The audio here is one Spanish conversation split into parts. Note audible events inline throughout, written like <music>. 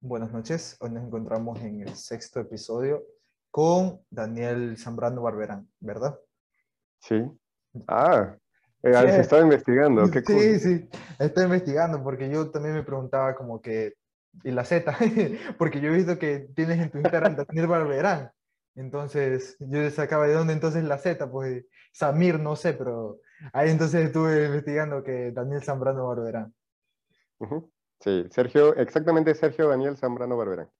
Buenas noches. Hoy nos encontramos en el sexto episodio con Daniel Zambrano Barberán, ¿verdad? Sí. Ah, eh, Sí, se estaba investigando. Qué Sí, cool. sí, estoy investigando porque yo también me preguntaba como que, ¿y la Z? <laughs> Porque yo he visto que tienes en tu Instagram Daniel Barberán. Entonces, yo sacaba de dónde entonces la Z, pues Samir, no sé, pero ahí entonces estuve investigando que Daniel Zambrano Barberán. Ujú. Sí, Sergio, exactamente Sergio Daniel Zambrano Barberán.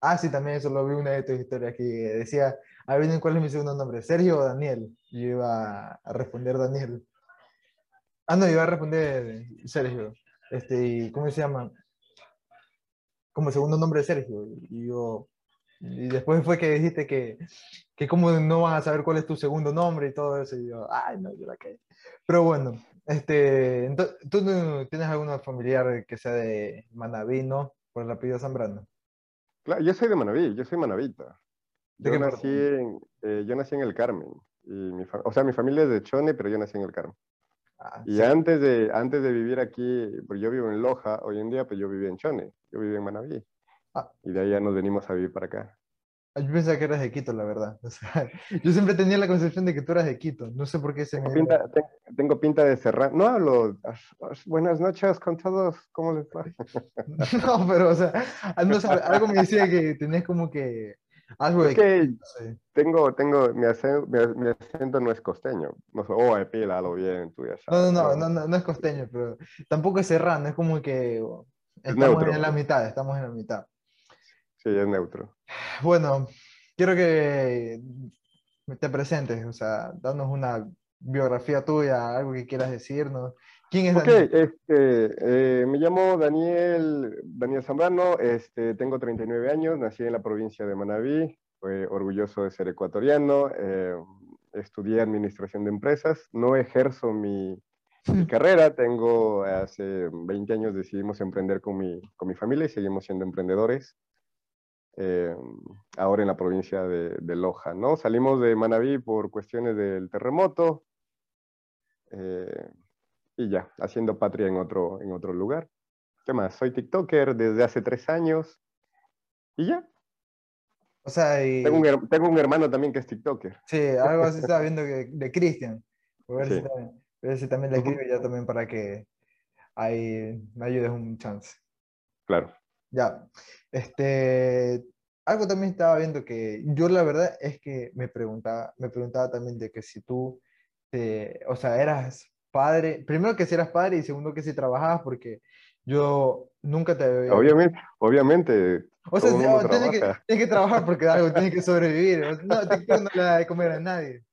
Ah, sí, también eso lo vi una de tus historias que decía, adivinen cuál es mi segundo nombre, Sergio o Daniel. Yo iba a responder Daniel. Ah, no, iba a responder Sergio. Este, ¿cómo se llama? Como segundo nombre Sergio. Y yo, y después fue que dijiste que, que cómo no van a saber cuál es tu segundo nombre y todo eso. Y yo, ay, no, yo la caí. Pero bueno, este, ¿tú tienes alguna familiar que sea de Manaví, no? Por el apellido Zambrano. Claro, yo soy de Manaví, yo soy manavita. ¿De Yo nací, en, eh, yo nací en el Carmen. Y mi o sea, mi familia es de Chone, pero yo nací en el Carmen. Ah, Y sí. antes de, antes de vivir aquí, pues yo vivo en Loja, hoy en día, pues yo vivía en Chone, yo vivía en Manaví. Ah. Y de ahí ya nos venimos a vivir para acá. Yo pensaba que eras de Quito, la verdad. <laughs> O sea, yo siempre tenía la concepción de que tú eras de Quito. No sé por qué se me... Tengo pinta, ten- tengo pinta de cerrar. No hablo. as- as- Buenas noches con todos. ¿Cómo les va? <laughs> No, pero, o sea, ah, no algo me decía que tenías como que algo de Es que Quito. sí. tengo, tengo, mi acento, mi, mi acento no es costeño. No sé, oh, pílalo bien, tú ya sabes. no, no, no, no, no es costeño, pero tampoco es serrano, es como que Es estamos neutro. en la mitad, estamos en la mitad. Sí, es neutro. Bueno, quiero que te presentes, o sea, danos una biografía tuya, algo que quieras decirnos. ¿Quién es Ok, Daniel? este, eh, me llamo Daniel, Daniel Zambrano, este, tengo 39 años, nací en la provincia de Manabí, eh, orgulloso de ser ecuatoriano, eh, estudié administración de empresas, no ejerzo mi, mi carrera, tengo hace 20 años decidimos emprender con mi, con mi familia y seguimos siendo emprendedores. Eh, ahora en la provincia de, de Loja, ¿no? Salimos de Manabí por cuestiones del terremoto, eh, y ya, haciendo patria en otro, en otro lugar. ¿Qué más? Soy TikToker desde hace tres años y ya. O sea, y... Tengo un, tengo un hermano también que es TikToker. Sí, algo así estaba viendo que, de Cristian. A ver, si Sí. también, a ver si también le Ujú. escribe ya también para que ahí me ayudes un chance. Claro. Ya. Este, algo también estaba viendo que yo la verdad es que me preguntaba, me preguntaba también de que si tú, te- o sea, eras padre, primero que si eras padre y segundo que si trabajabas, porque yo nunca te había Obviamente, obviamente. O sea, oh, tienes que, trabaja. tienes que trabajar porque algo tienes que <laughs> sobrevivir. No, TikTok no le da de comer a nadie.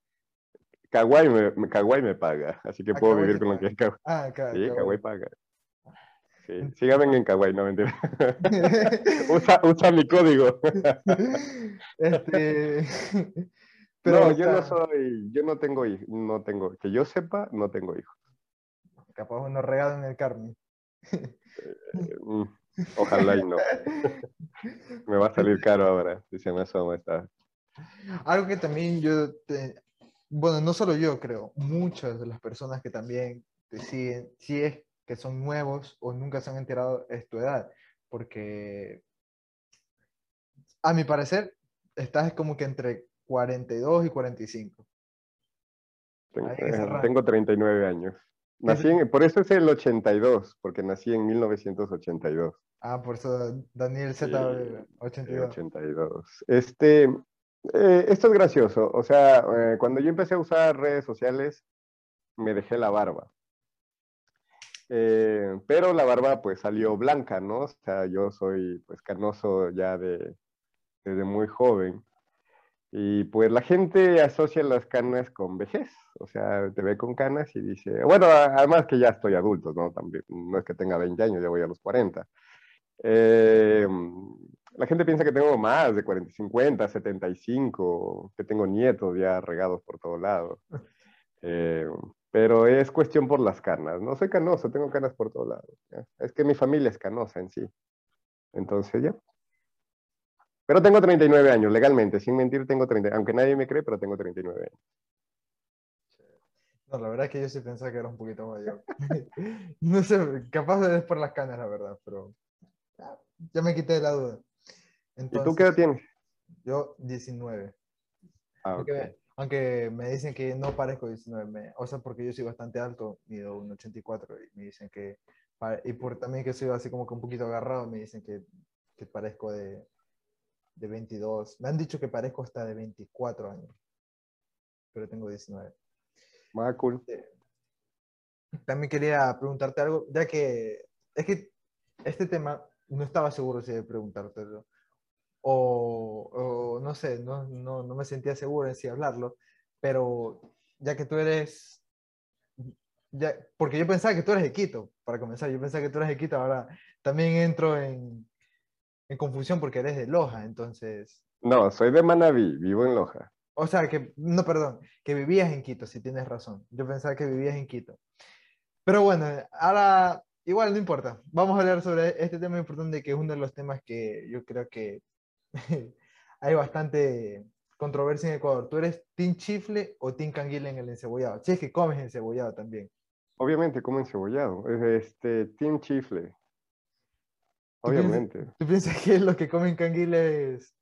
Kawaii me, me- Kawaii me paga, así que Ah, puedo Kawaii vivir te con lo que es Kawaii. Ah, claro. Sí. Kawaii paga. Sí, síganme en Kawaii, no mentira. <laughs> usa, usa mi código. Este, <laughs> pero, no, yo no soy, yo no tengo hijos, no tengo, que yo sepa, no tengo hijos. capaz uno regado en el Carmen. Mm, Ojalá y no. <laughs> Me va a salir caro ahora, si se me asoma esta. Algo que también yo, te- bueno, no solo yo creo, muchas de las personas que también te siguen, si es que son nuevos o nunca se han enterado, es tu edad, porque a mi parecer estás como que entre 42 y 45. Tengo, tengo 39 años. Nací en, por eso es el 82, porque nací en 1982. Ah, por eso Daniel Sí, Z82. el 82. Este, eh, esto es gracioso. O sea, eh, cuando yo empecé a usar redes sociales, me dejé la barba. Eh, pero la barba pues salió blanca, ¿no? O sea, yo soy pues canoso ya de, desde muy joven. Y pues la gente asocia las canas con vejez, o sea, te ve con canas y dice, bueno, además que ya estoy adulto, ¿no? También, no es que tenga 20 años, ya voy a los 40. Eh, la gente piensa que tengo más de 40, 50, 75, que tengo nietos ya regados por todos lados. Eh, pero es cuestión por las canas. No soy canoso, tengo canas por todos lados. ¿ya? Es que mi familia es canosa en sí. Entonces ya. Pero tengo 39 años, legalmente, sin mentir tengo 30, aunque nadie me cree, pero tengo 39 años. No, la verdad es que yo sí pensaba que era un poquito mayor. <laughs> no sé, capaz es por las canas, la verdad, pero ya me quité la duda. ¿Y tú qué edad tienes? Yo 19. Ah, aunque, ok. me, aunque me dicen que no parezco 19, me- o sea, porque yo soy bastante alto, mido un 84 y me dicen que, y por también que soy así como que un poquito agarrado, me dicen que, que parezco de, de 22. Me han dicho que parezco hasta de 24 años, pero tengo 19. Ah, cool. También quería preguntarte algo, ya que es que este tema no estaba seguro si de preguntártelo. O, o no sé, no, no, no me sentía seguro en si hablarlo, pero ya que tú eres, ya, porque yo pensaba que tú eres de Quito, para comenzar, yo pensaba que tú eres de Quito, ahora también entro en, en confusión porque eres de Loja, entonces, No, soy de Manabí, vivo en Loja. o sea, que, no, perdón, que vivías en Quito, si tienes razón, yo pensaba que vivías en Quito. Pero bueno, ahora igual no importa. Vamos a hablar sobre este tema importante que es uno de los temas que yo creo que <laughs> hay bastante controversia en Ecuador. ¿Tú eres team chifle o team canguila en el encebollado? Si es que comes encebollado también. Obviamente como encebollado. Es Este, Team Chifle. ¿Tú piensas- Obviamente. ¿Tú piensas que lo que comen canguila es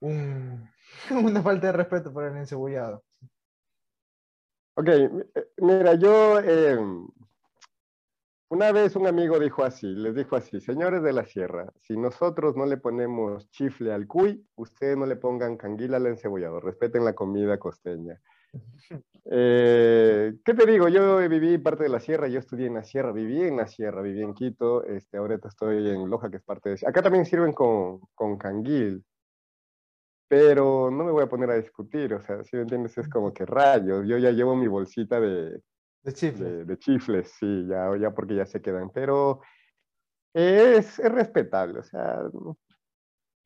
un- <laughs> una falta de respeto por el encebollado? Ok, eh, mira, yo eh, una vez un amigo dijo así, les dijo así, señores de la sierra, si nosotros no le ponemos chifle al cuy, ustedes no le pongan canguila al encebollado, respeten la comida costeña. Eh, ¿Qué te digo? Yo viví parte de la sierra, yo estudié en la sierra, viví en la sierra, viví en Quito, este, estoy en Loja, que es parte de... Acá también sirven con, con canguil, pero no me voy a poner a discutir, o sea, si me entiendes, es como que rayos, yo ya llevo mi bolsita de, De chifle. de, de chifles, sí, ya, ya porque ya se quedan, pero es, es respetable, o sea,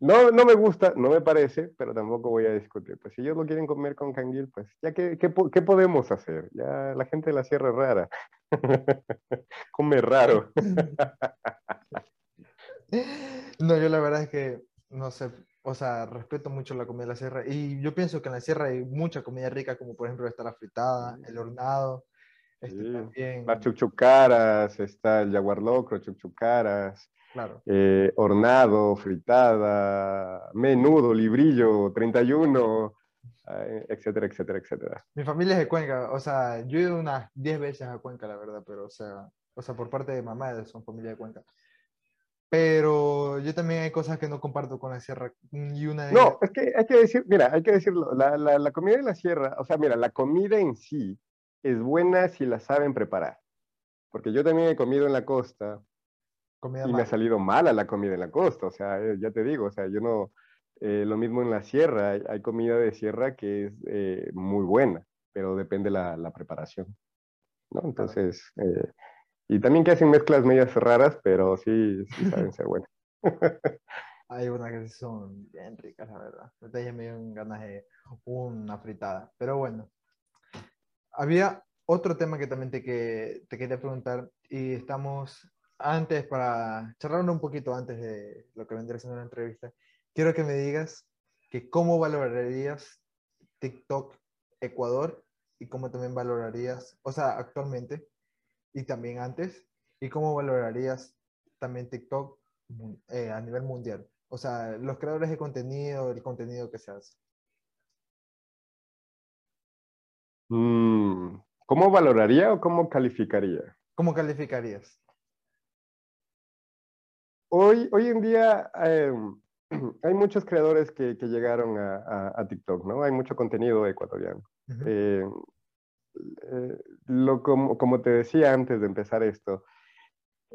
no, no me gusta, no me parece, pero tampoco voy a discutir. Pues si ellos lo quieren comer con canguil, pues ya ¿qué, po- qué podemos hacer? Ya la gente de la sierra es rara, <laughs> come raro. <laughs> No, yo la verdad es que no sé, o sea, respeto mucho la comida de la sierra y yo pienso que en la sierra hay mucha comida rica, como por ejemplo está la fritada, el hornado, este Sí, también, Las chuchucaras, está el jaguar locro, chuchucaras, claro. eh, hornado, fritada, menudo, librillo, 31, eh, etcétera, etcétera, etcétera. Mi familia es de Cuenca, o sea, yo he ido unas 10 veces a Cuenca, la verdad, pero o sea, o sea, por parte de mamá son familia de Cuenca. Pero yo también hay cosas que no comparto con la sierra y una de No, es que hay que decir, mira, hay que decirlo, la, la, la comida de la sierra, o sea, mira, la comida en sí es buena si la saben preparar. Porque yo también he comido en la costa comida y me ha mala. salido mala la comida en la costa, o sea, eh, ya te digo, o sea, yo no, eh, lo mismo en la sierra, hay, hay comida de sierra que es eh, muy buena, pero depende la, la preparación, ¿no? Entonces, eh, y también que hacen mezclas medias raras, pero sí, sí <laughs> saben ser buenas. <laughs> Hay unas que son bien ricas, la verdad. Ahorita ya me dieron ganas de una fritada. Pero bueno, había otro tema que también te, que, te quería preguntar y estamos antes para charlar un poquito antes de lo que vendría siendo la entrevista. Quiero que me digas que cómo valorarías TikTok Ecuador y cómo también valorarías, o sea, actualmente y también antes, y cómo valorarías también TikTok eh, a nivel mundial. O sea, los creadores de contenido, el contenido que se hace. Mm, ¿Cómo valoraría o cómo calificaría? ¿Cómo calificarías? Hoy, hoy en día eh, <clears throat> hay muchos creadores que, que llegaron a, a- a TikTok, ¿no? Hay mucho contenido ecuatoriano. Eh, eh, lo, como, como te decía antes de empezar esto,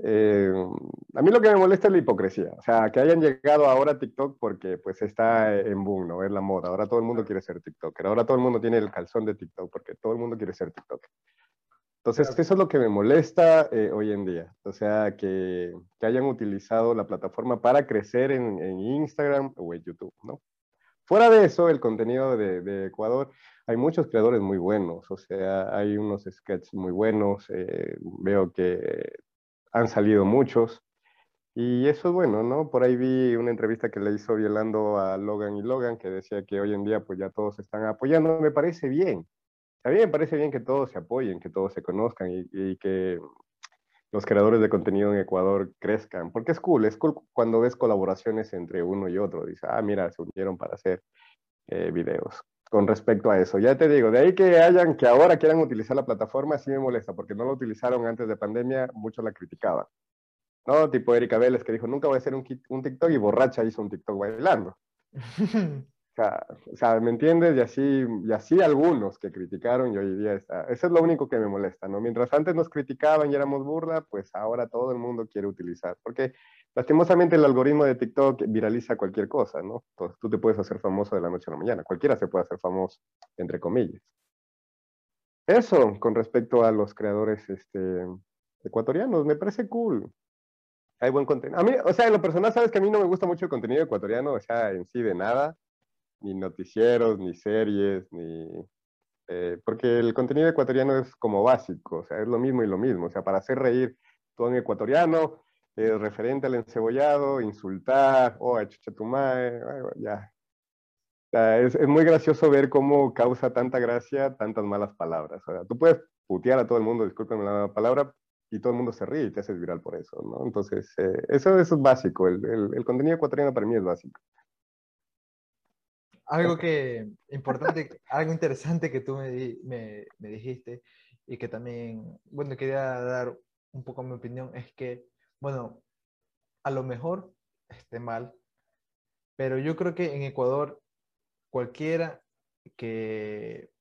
eh, a mí lo que me molesta es la hipocresía. O sea, que hayan llegado ahora a TikTok porque pues está en boom, ¿no? Es la moda. Ahora todo el mundo quiere ser TikToker. Ahora todo el mundo tiene el calzón de TikTok porque todo el mundo quiere ser TikToker. Entonces, Claro. eso es lo que me molesta eh, hoy en día. O sea, que, que hayan utilizado la plataforma para crecer en, en Instagram o en YouTube, ¿no? Fuera de eso, el contenido de, de Ecuador, hay muchos creadores muy buenos. O sea, hay unos sketches muy buenos. eh, veo que han salido muchos. Y eso es bueno, ¿no? Por ahí vi una entrevista que le hizo Violando a Logan y Logan, que decía que hoy en día pues ya todos están apoyando. Me parece bien, A mí me parece bien que todos se apoyen, que todos se conozcan y, y que los creadores de contenido en Ecuador crezcan, porque es cool, es cool cuando ves colaboraciones entre uno y otro, dice, ah, mira, se unieron para hacer eh, videos. Con respecto a eso, ya te digo, de ahí que hayan, que ahora quieran utilizar la plataforma, sí me molesta, porque no lo utilizaron antes de pandemia, mucho la criticaban. ¿No? Tipo Erika Vélez que dijo, nunca voy a hacer un, un TikTok y borracha hizo un TikTok bailando. <laughs> o sea, ¿me entiendes? Y así, y así algunos que criticaron y hoy día está. Eso es lo único que me molesta, ¿no? Mientras antes nos criticaban y éramos burla, pues ahora todo el mundo quiere utilizar. Porque lastimosamente el algoritmo de TikTok viraliza cualquier cosa, ¿no? Entonces tú te puedes hacer famoso de la noche a la mañana. Cualquiera se puede hacer famoso, entre comillas. Eso con respecto a los creadores este, ecuatorianos, me parece cool. Hay buen contenido. A mí, o sea, en lo personal, sabes que a mí no me gusta mucho el contenido ecuatoriano, o sea, en sí de nada ni noticieros, ni series, ni... Eh, porque el contenido ecuatoriano es como básico, o sea, es lo mismo y lo mismo. O sea, para hacer reír todo en ecuatoriano, referente al encebollado, insultar, oh, a chuchatumay, ya. O sea, es, es, muy gracioso ver cómo causa tanta gracia tantas malas palabras. O sea, tú puedes putear a todo el mundo, discúlpenme la palabra, y todo el mundo se ríe y te haces viral por eso, ¿no? Entonces, eh, eso, eso, es básico. El, el, contenido ecuatoriano para mí es básico algo que importante, algo interesante que tú me, me, me, dijiste y que también, bueno, quería dar un poco mi opinión, es que, bueno, a lo mejor esté mal, pero yo creo que en Ecuador cualquiera que,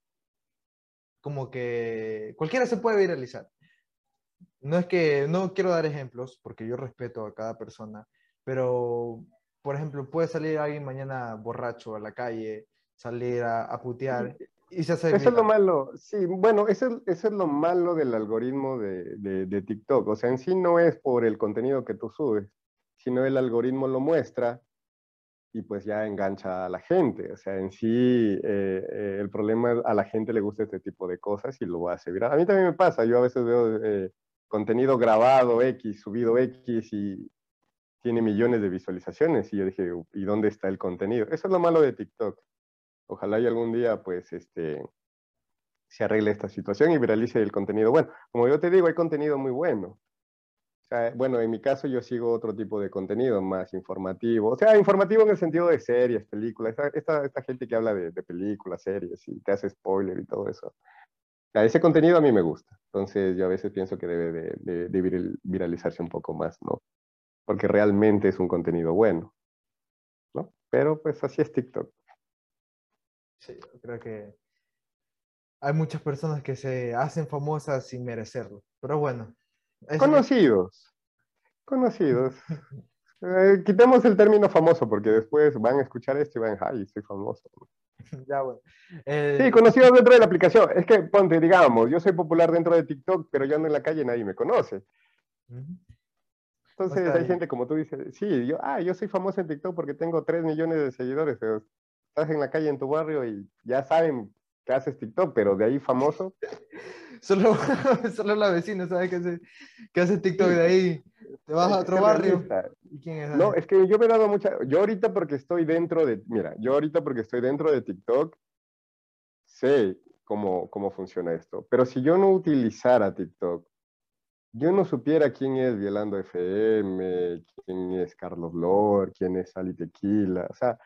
como que, cualquiera se puede viralizar. No es que, no quiero dar ejemplos, porque yo respeto a cada persona, pero por ejemplo, puede salir alguien mañana borracho a la calle, salir a, putear y se hace... Eso es lo malo, sí, bueno, eso, eso es lo malo del algoritmo de, de, TikTok. O sea, en sí no es por el contenido que tú subes, sino el algoritmo lo muestra y pues ya engancha a la gente. O sea, en sí eh, eh, el problema es a la gente le gusta este tipo de cosas y lo hace viral. A mí también me pasa, yo a veces veo eh, contenido grabado X, subido X y, tiene millones de visualizaciones. Y yo dije, ¿y dónde está el contenido? Eso es lo malo de TikTok. Ojalá y algún día, pues, este, se arregle esta situación y viralice el contenido. Bueno, como yo te digo, hay contenido muy bueno. O sea, bueno, en mi caso yo sigo otro tipo de contenido más informativo. O sea, informativo en el sentido de series, películas. Esta, gente que habla de, películas, series y te hace spoiler y todo eso. O sea, ese contenido a mí me gusta. Entonces yo a veces pienso que debe de, de, de viralizarse un poco más, ¿no? Porque realmente es un contenido bueno. ¿no? Pero pues así es TikTok. Sí, creo que hay muchas personas que se hacen famosas sin merecerlo, pero bueno. Conocidos, conocidos. eh, quitemos el término famoso porque después van a escuchar esto y van, ay, soy famoso. <laughs> ya, bueno. Eh... Sí, conocidos dentro de la aplicación. Es que, ponte, digamos, yo soy popular dentro de TikTok, pero yo ando en la calle y nadie me conoce. Uh -huh. Entonces hay gente como tú dices, sí, yo, ah, yo soy famoso en TikTok porque tengo 3 millones de seguidores, pero estás en la calle en tu barrio y ya saben que haces TikTok, pero de ahí famoso. <laughs> solo, <laughs> solo la vecina sabe que hace, que hace TikTok de ahí. Te vas a otro barrio. ¿Y quién es no, es que yo me he dado mucha. Yo ahorita porque estoy dentro de. Mira, yo ahorita porque estoy dentro de TikTok, sé cómo, cómo funciona esto. Pero si yo no utilizara TikTok yo no supiera quién es Violando FM, quién es Carlos Lor, quién es Ali Tequila, o sea,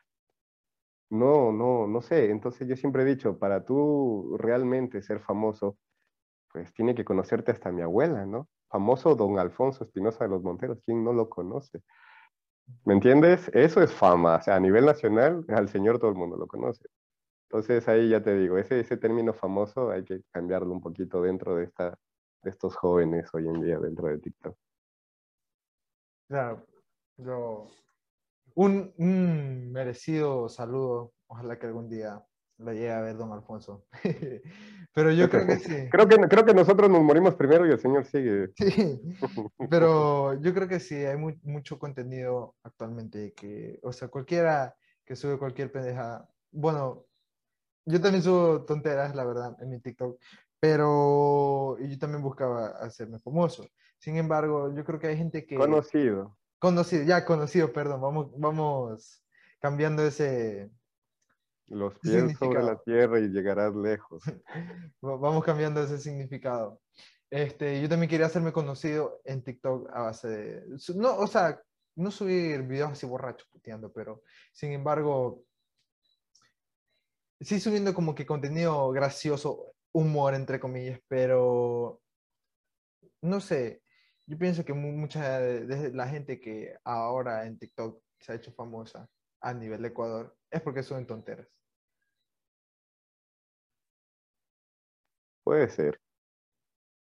no, no, no sé. Entonces yo siempre he dicho, para tú realmente ser famoso, pues tiene que conocerte hasta mi abuela, ¿no? Famoso don Alfonso Espinosa de los Monteros, ¿quién no lo conoce? ¿Me entiendes? Eso es fama, o sea, a nivel nacional, al señor todo el mundo lo conoce. Entonces ahí ya te digo, ese, ese término famoso hay que cambiarlo un poquito dentro de esta, de estos jóvenes hoy en día dentro de TikTok. Claro, yo, un, un, merecido saludo, ojalá que algún día lo llegue a ver don Alfonso. <laughs> pero yo creo que sí. Creo que, creo que nosotros nos morimos primero y el Señor sigue. <laughs> Sí, pero yo creo que sí, hay muy, mucho contenido actualmente que, o sea, cualquiera que sube cualquier pendeja, bueno, yo también subo tonteras, la verdad, en mi TikTok, pero yo también buscaba hacerme famoso. Sin embargo, yo creo que hay gente que... Los pies sobre la tierra y llegarás lejos. <laughs> Vamos cambiando ese significado. Este, yo también quería hacerme conocido en TikTok a base de... No, o sea, no subir videos así borrachos puteando, pero sin embargo, sí subiendo como que contenido gracioso, humor entre comillas, pero no sé, yo pienso que mucha de la gente que ahora en TikTok se ha hecho famosa a nivel de Ecuador es porque suben tonteras. Puede ser.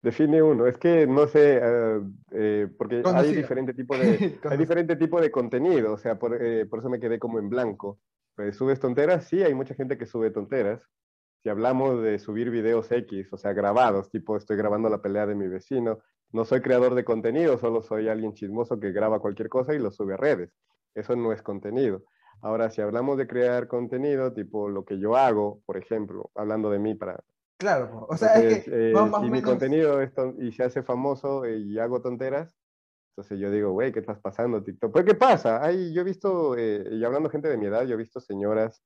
Define uno. Es que no sé, eh, eh, porque hay diferente, tipo <laughs> de, hay diferente tipo de contenido, o sea, por, eh, por, eso me quedé como en blanco. Pues, ¿Subes tonteras? Sí, hay mucha gente que sube tonteras. Si hablamos de subir videos X, o sea, grabados, tipo estoy grabando la pelea de mi vecino, no soy creador de contenido, solo soy alguien chismoso que graba cualquier cosa y lo sube a redes. Eso no es contenido. Ahora, si hablamos de crear contenido, tipo lo que yo hago, por ejemplo, hablando de mí para... Claro, o sea, es que... Eh, y mi contenido y se hace famoso eh, y hago tonteras, entonces yo digo, güey, ¿qué estás pasando TikTok? Pues, ¿qué pasa? Hay, yo he visto, eh, y hablando gente de mi edad, yo he visto señoras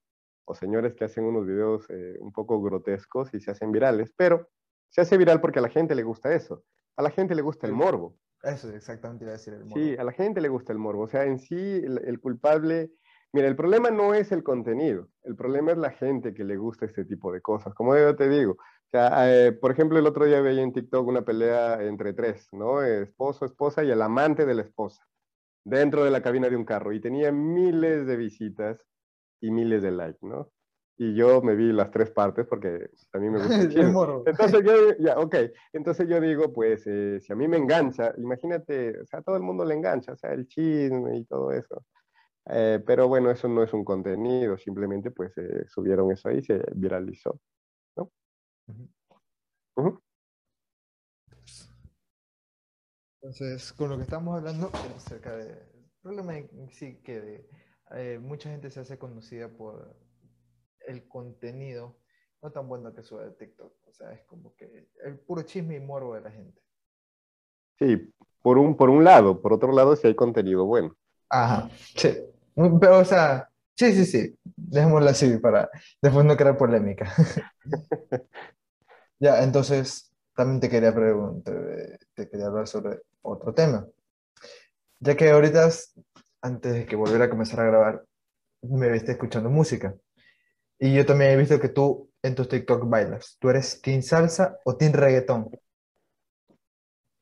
o señores que hacen unos videos un poco grotescos y se hacen virales, pero se hace viral porque a la gente le gusta eso. A la gente le gusta el morbo. Eso exactamente iba a decir el morbo. Sí, a la gente le gusta el morbo. O sea, en sí, el culpable Mira, el problema no es el contenido, el problema es la gente que le gusta este tipo de cosas. Como yo te digo, o sea, eh, por ejemplo, el otro día veía en TikTok una pelea entre tres, ¿no? Esposo, esposa y el amante de la esposa, dentro de la cabina de un carro, y tenía miles de visitas y miles de likes, ¿no? Y yo me vi las tres partes porque a mí me <laughs> gusta el Entonces yo, ya, ok, entonces yo digo, pues, eh, si a mí me engancha, imagínate, o sea, a todo el mundo le engancha, o sea, el chisme y todo eso. Eh, pero bueno, eso no es un contenido, simplemente pues eh, subieron eso ahí y se viralizó. ¿no? Entonces, con lo que estamos hablando acerca del problema sí que eh, mucha gente se hace conocida por el contenido no tan bueno que sube de TikTok. O sea, es como que el puro chisme y morbo de la gente. Sí, por un, por un lado. Por otro lado, si hay contenido bueno. Ajá, sí. Pero, o sea, sí, sí, sí. Dejémoslo así para después no crear polémica. <laughs> ya, entonces, también te quería preguntar, te quería hablar sobre otro tema. Ya que ahorita, antes de que volviera a comenzar a grabar, me viste escuchando música. Y yo también he visto que tú en tus TikTok bailas. ¿Tú eres team salsa o team reggaetón?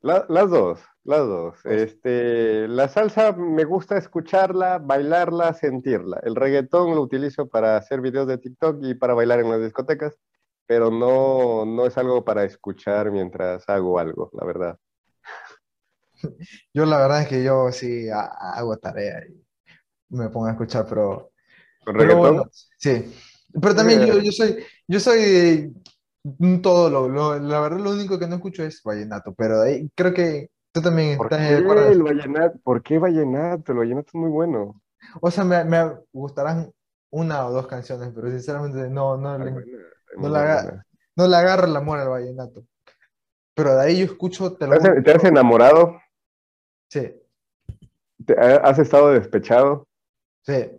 las dos, las dos. Este, la salsa me gusta escucharla, bailarla, sentirla. El reggaetón lo utilizo para hacer videos de TikTok y para bailar en las discotecas, pero no, no es algo para escuchar mientras hago algo, la verdad. <laughs> Yo la verdad es que yo sí hago tarea y me pongo a escuchar, pero... ¿Con reggaetón? sí. Pero también yo, yo soy, yo soy todo lo, la verdad lo único que no escucho es vallenato, pero ahí creo que tú también ¿Por estás qué el vallenato? ¿Por qué vallenato? El vallenato es muy bueno. O sea, me, me gustarán una o dos canciones, pero sinceramente no, no, le, no, la, no le agarro el amor al vallenato. Pero de ahí yo escucho... ¿Te, ¿Te has enamorado? Sí. ¿Has estado despechado? Sí.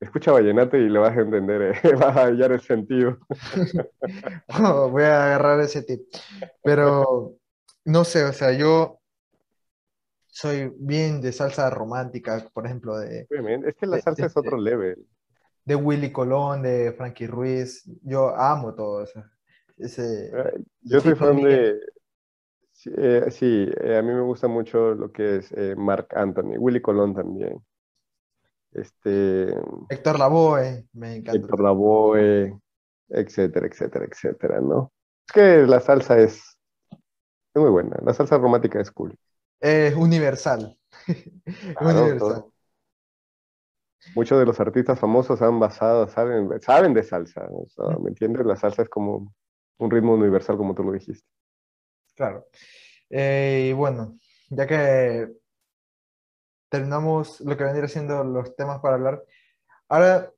Escucha vallenato y le vas a entender, eh, <laughs> vas a hallar el sentido. <laughs> voy a agarrar ese tip. Pero no sé, o sea, yo soy bien de salsa romántica, por ejemplo, de... Es que la salsa es otro level. De Willy Colón, de Frankie Ruiz. Yo amo todo eso. Ese, yo soy fan de... Sí, eh, a mí me gusta mucho lo que es Mark Anthony, Willy Colón también. Este, Héctor Lavoe, me encanta. Héctor Lavoe, etcétera, etcétera, etcétera, ¿no? Es que la salsa es, es muy buena, la salsa romántica es cool. Es universal. <laughs> universal. Muchos de los artistas famosos han basado, saben, saben de salsa, ¿me entiendes? La salsa es como un ritmo universal, como tú lo dijiste. Claro. Eh, y bueno, ya que terminamos lo que vendría siendo los temas para hablar. Ahora,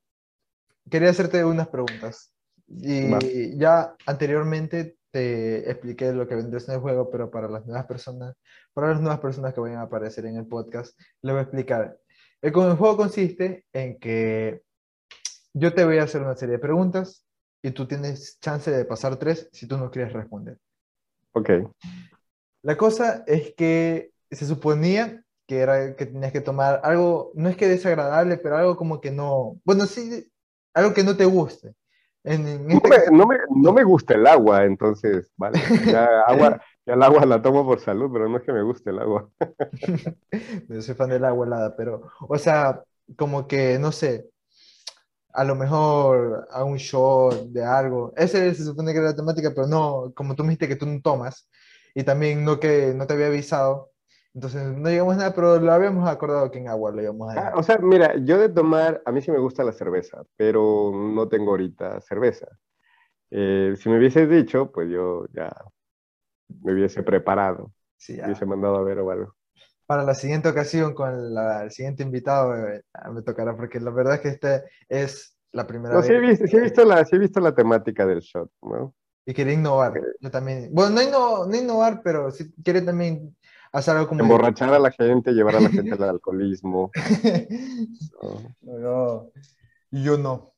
quería hacerte unas preguntas. Y ya anteriormente te expliqué lo que vendría siendo el juego, pero para las nuevas personas, para las nuevas personas que vayan a aparecer en el podcast, le voy a explicar. El, juego consiste en que yo te voy a hacer una serie de preguntas y tú tienes chance de pasar tres si tú no quieres responder. Ok. La cosa es que se suponía que era que tenías que tomar algo, no es que desagradable, pero algo como que no, bueno, sí, algo que no te guste. En, en No este me, no me- no me gusta el agua, entonces, vale. Ya, <laughs> agua, ya el agua la tomo por salud, pero no es que me guste el agua. <laughs> Yo soy fan del agua helada, pero, o sea, como que, no sé, a lo mejor a un shot de algo. Ese se supone que era la temática, pero no, como tú me dijiste que tú no tomas, y también no que no te había avisado, entonces no llegamos a nada, pero lo habíamos acordado que en agua lo íbamos a Ah, dejar. o sea, mira, yo de tomar, a mí sí me gusta la cerveza, pero no tengo ahorita cerveza. Eh, si me hubieses dicho, pues yo ya me hubiese preparado, Sí, ya. hubiese mandado a ver o algo. Para la siguiente ocasión, con la- el siguiente invitado, eh, ya me tocará, porque la verdad es que esta es la primera No, vez. sí he visto, sí he visto la, sí he visto la temática del shot, ¿no? Y quería innovar. Yo también. Bueno, no, inno- no innovar, pero sí quiere también hacer algo como. Emborrachar a la gente, llevar a la gente al <laughs> alcoholismo. ¿no? No, yo, yo no.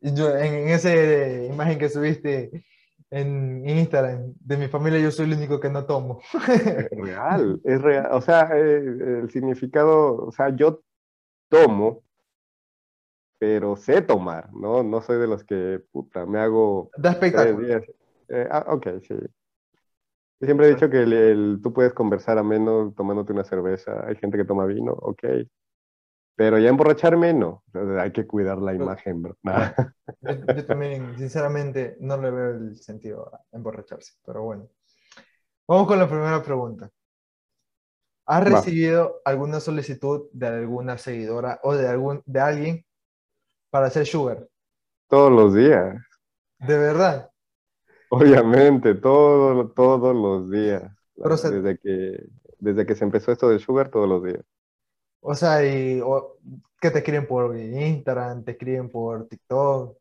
Yo, en, en esa imagen que subiste en, en Instagram de mi familia, yo soy el único que no tomo. Es real, es real. O sea, eh, el significado, o sea, yo tomo, pero sé tomar, ¿no? No soy de los que, puta, me hago Da tres espectáculo. días. Eh, ah, ok, sí. Yo siempre he dicho que el- el- tú puedes conversar ameno tomándote una cerveza. Hay gente que toma vino, ok. Pero ya emborracharme, no. Hay que cuidar la imagen, bro. Nah. Yo, <laughs> yo también, sinceramente, no le veo el sentido a emborracharse, pero bueno. Vamos con la primera pregunta. ¿Has Va. recibido alguna solicitud de alguna seguidora o de, algún, de alguien para hacer sugar? Todos los días. ¿De verdad? Obviamente, todo, todos los días. Pero, desde que, desde que se empezó esto del sugar, todos los días. O sea, y, o- ¿qué te escriben por Instagram? ¿Te escriben por TikTok?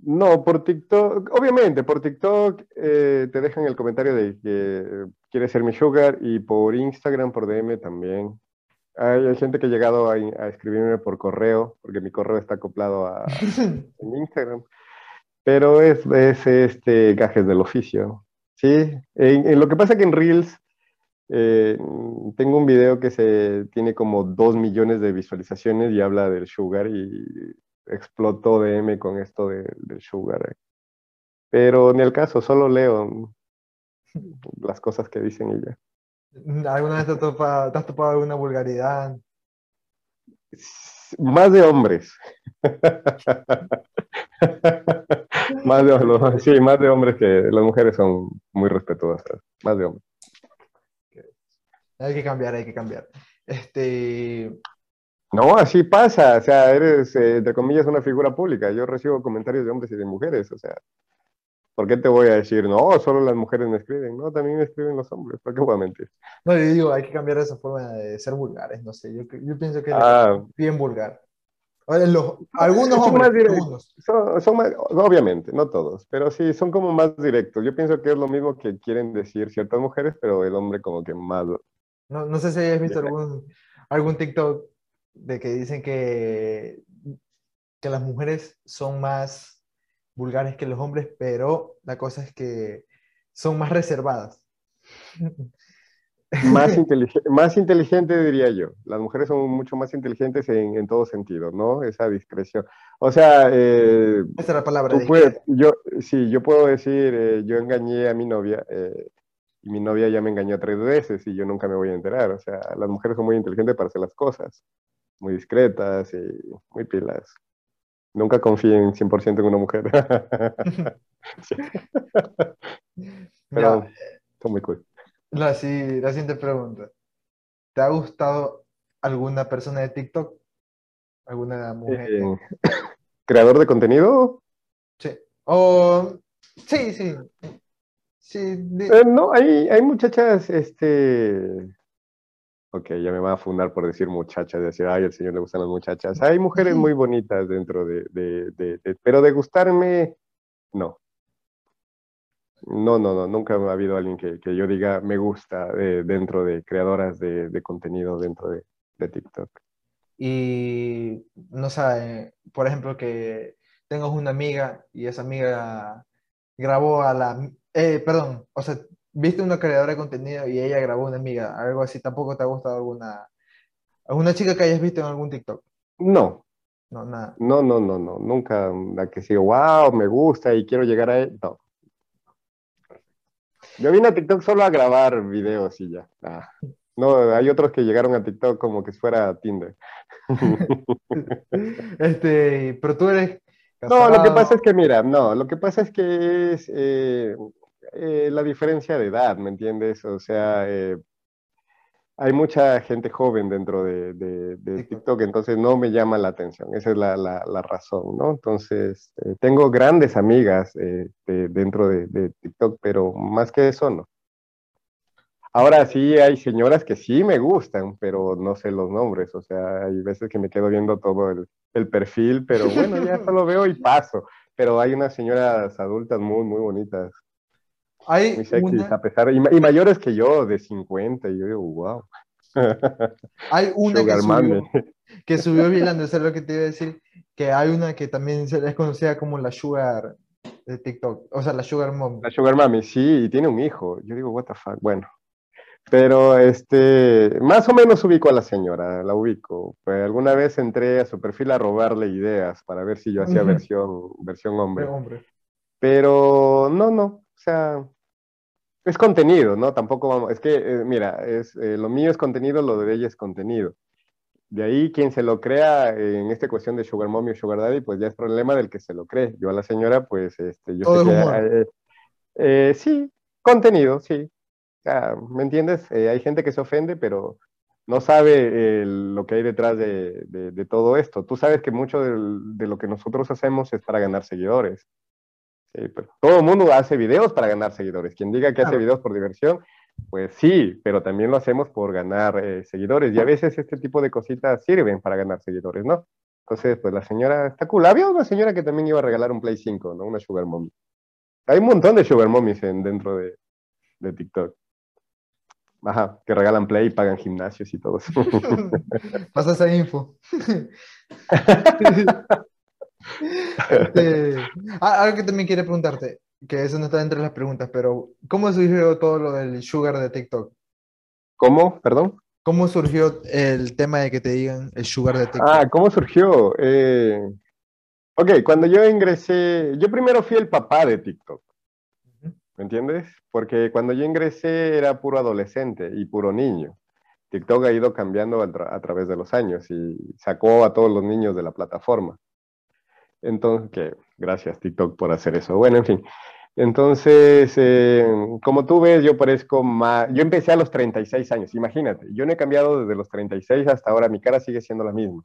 No, por TikTok, obviamente, por TikTok eh, te dejan el comentario de que quieres ser mi sugar y por Instagram, por DM también. Hay, hay gente que ha llegado a, a escribirme por correo, porque mi correo está acoplado a <laughs> en Instagram. Pero es, es este gajes del oficio. Sí, en, en lo que pasa que en Reels eh, tengo un video que se tiene como dos millones de visualizaciones y habla del sugar y explotó DM con esto de- del sugar. Pero ni el caso, solo leo las cosas que dicen ya. ¿Alguna vez te, topa- te has topado alguna vulgaridad? Más de hombres. <laughs> más de, sí, más de hombres que las mujeres son muy respetuosas. Más de hombres. Hay que cambiar, hay que cambiar. Este, No, así pasa. O sea, eres, eh, entre comillas, una figura pública. Yo recibo comentarios de hombres y de mujeres. O sea, ¿por qué te voy a decir, no, solo las mujeres me escriben? No, también me escriben los hombres. ¿Por qué voy a mentir? no, yo digo, hay que cambiar esa forma de ser vulgares, no sé, yo, yo pienso que es Ah. bien vulgar. Los- algunos son hombres, más directos. Son, son más- obviamente, no todos, pero sí, son como más directos. Yo pienso que es lo mismo que quieren decir ciertas mujeres, pero el hombre como que más... No, no sé si hayas visto algún, algún TikTok de que dicen que, que las mujeres son más vulgares que los hombres, pero la cosa es que son más reservadas. Más, <laughs> intelige- más inteligente, diría yo. Las mujeres son mucho más inteligentes en, en todo sentido, ¿no? Esa discreción. O sea, eh, Esa es la palabra. puedes, yo, sí, yo puedo decir, eh, yo engañé a mi novia eh, y mi novia ya me engañó tres veces y yo nunca me voy a enterar. O sea, las mujeres son muy inteligentes para hacer las cosas, muy discretas y muy pilas. Nunca confíen 100% en una mujer. <laughs> Sí, <laughs> pero son muy cool. la, si- la siguiente pregunta. ¿Te ha gustado alguna persona de TikTok? ¿Alguna mujer? Eh, <coughs> ¿Creador de contenido? Sí. O, sí, sí. Sí, Eh, no, hay, hay muchachas, este... Ok, ya me van a fundar por decir muchachas, decir, ay, al señor le gustan las muchachas. Hay mujeres muy bonitas dentro de, de- de- de- pero de gustarme, no. No, no, no, nunca ha habido alguien que, que yo diga me gusta eh, dentro de creadoras de, de contenido dentro de, de TikTok. y no sabe, por ejemplo, que tengas una amiga y esa amiga grabó a la, eh, perdón, o sea, viste una creadora de contenido y ella grabó una amiga, algo así, tampoco te ha gustado alguna, alguna chica que hayas visto en algún TikTok. No, No, nada. no, no, no, no, nunca la que sigo, wow, me gusta y quiero llegar a él, no. Yo vine a TikTok solo a grabar videos y ya. Ah, No, hay otros que llegaron a TikTok como que fuera Tinder. <laughs> Este, pero tú eres No, lo que pasa es que, mira, no, lo que pasa es que es eh, eh, la diferencia de edad, ¿me entiendes? O sea, eh, hay mucha gente joven dentro de, de- de TikTok. Entonces no me llama la atención, esa es la, la- la razón, ¿no? Entonces, eh, tengo grandes amigas de- dentro de, de TikTok, pero más que eso, no. Ahora sí hay señoras que sí me gustan, pero no sé los nombres, o sea, hay veces que me quedo viendo todo el, el perfil, pero bueno, ya solo veo y <laughs> paso. Pero hay unas señoras adultas muy, muy bonitas, Hay muy una, a pesar, y, ma- y mayores que yo, de 50, y yo digo, wow. <laughs> hay una que subió, mami. <laughs> que subió bailando, eso es lo que te iba a decir, que hay una que también es conocida como la Sugar de TikTok, o sea, la Sugar Mom. La Sugar Mami, sí, y tiene un hijo. Yo digo, what the fuck, bueno. Pero este, más o menos ubico a la señora, la ubico. Pues, alguna vez entré a su perfil a robarle ideas para ver si yo hacía Ujú. versión, versión hombre. Eh, hombre. Pero no, no, o sea, es contenido, ¿no? Tampoco vamos, es que, eh, mira, es, eh, lo mío es contenido, lo de ella es contenido. De ahí quien se lo crea eh, en esta cuestión de Sugar Mommy o Sugar Daddy, pues ya es problema del que se lo cree. Yo a la señora, pues, este, yo Todo sé es que, humor. eh, sí, contenido, sí. ¿me entiendes? Hay gente que se ofende, pero no sabe lo que hay detrás de, de- de todo esto. Tú sabes que mucho de lo que nosotros hacemos es para ganar seguidores. Sí, pero todo el mundo hace videos para ganar seguidores. Quien diga que hace Claro. videos por diversión, pues sí, pero también lo hacemos por ganar eh, seguidores. Y a veces este tipo de cositas sirven para ganar seguidores, ¿no? Entonces, pues la señora está cool. Había una señora que también iba a regalar un Play 5, ¿no? Una Sugar Mommy. Hay un montón de Sugar Mommies en, dentro de, de TikTok. Ajá, que regalan Play y pagan gimnasios y todo eso. <laughs> Pasa esa info. <laughs> Este, ah, algo que también quiero preguntarte, que eso no está entre las preguntas, pero ¿cómo surgió todo lo del sugar de TikTok? ¿Cómo? Perdón. ¿Cómo surgió el tema de que te digan el sugar de TikTok? Ah, ¿cómo surgió? Eh, ok, cuando yo ingresé, yo primero fui el papá de TikTok. ¿me entiendes? Porque cuando yo ingresé era puro adolescente y puro niño. TikTok ha ido cambiando a, tra- a través de los años y sacó a todos los niños de la plataforma. Entonces, que gracias TikTok por hacer eso. Bueno, en fin. Entonces, eh, como tú ves, yo parezco más, yo empecé a los 36 años, imagínate, yo no he cambiado desde los 36 hasta ahora, mi cara sigue siendo la misma.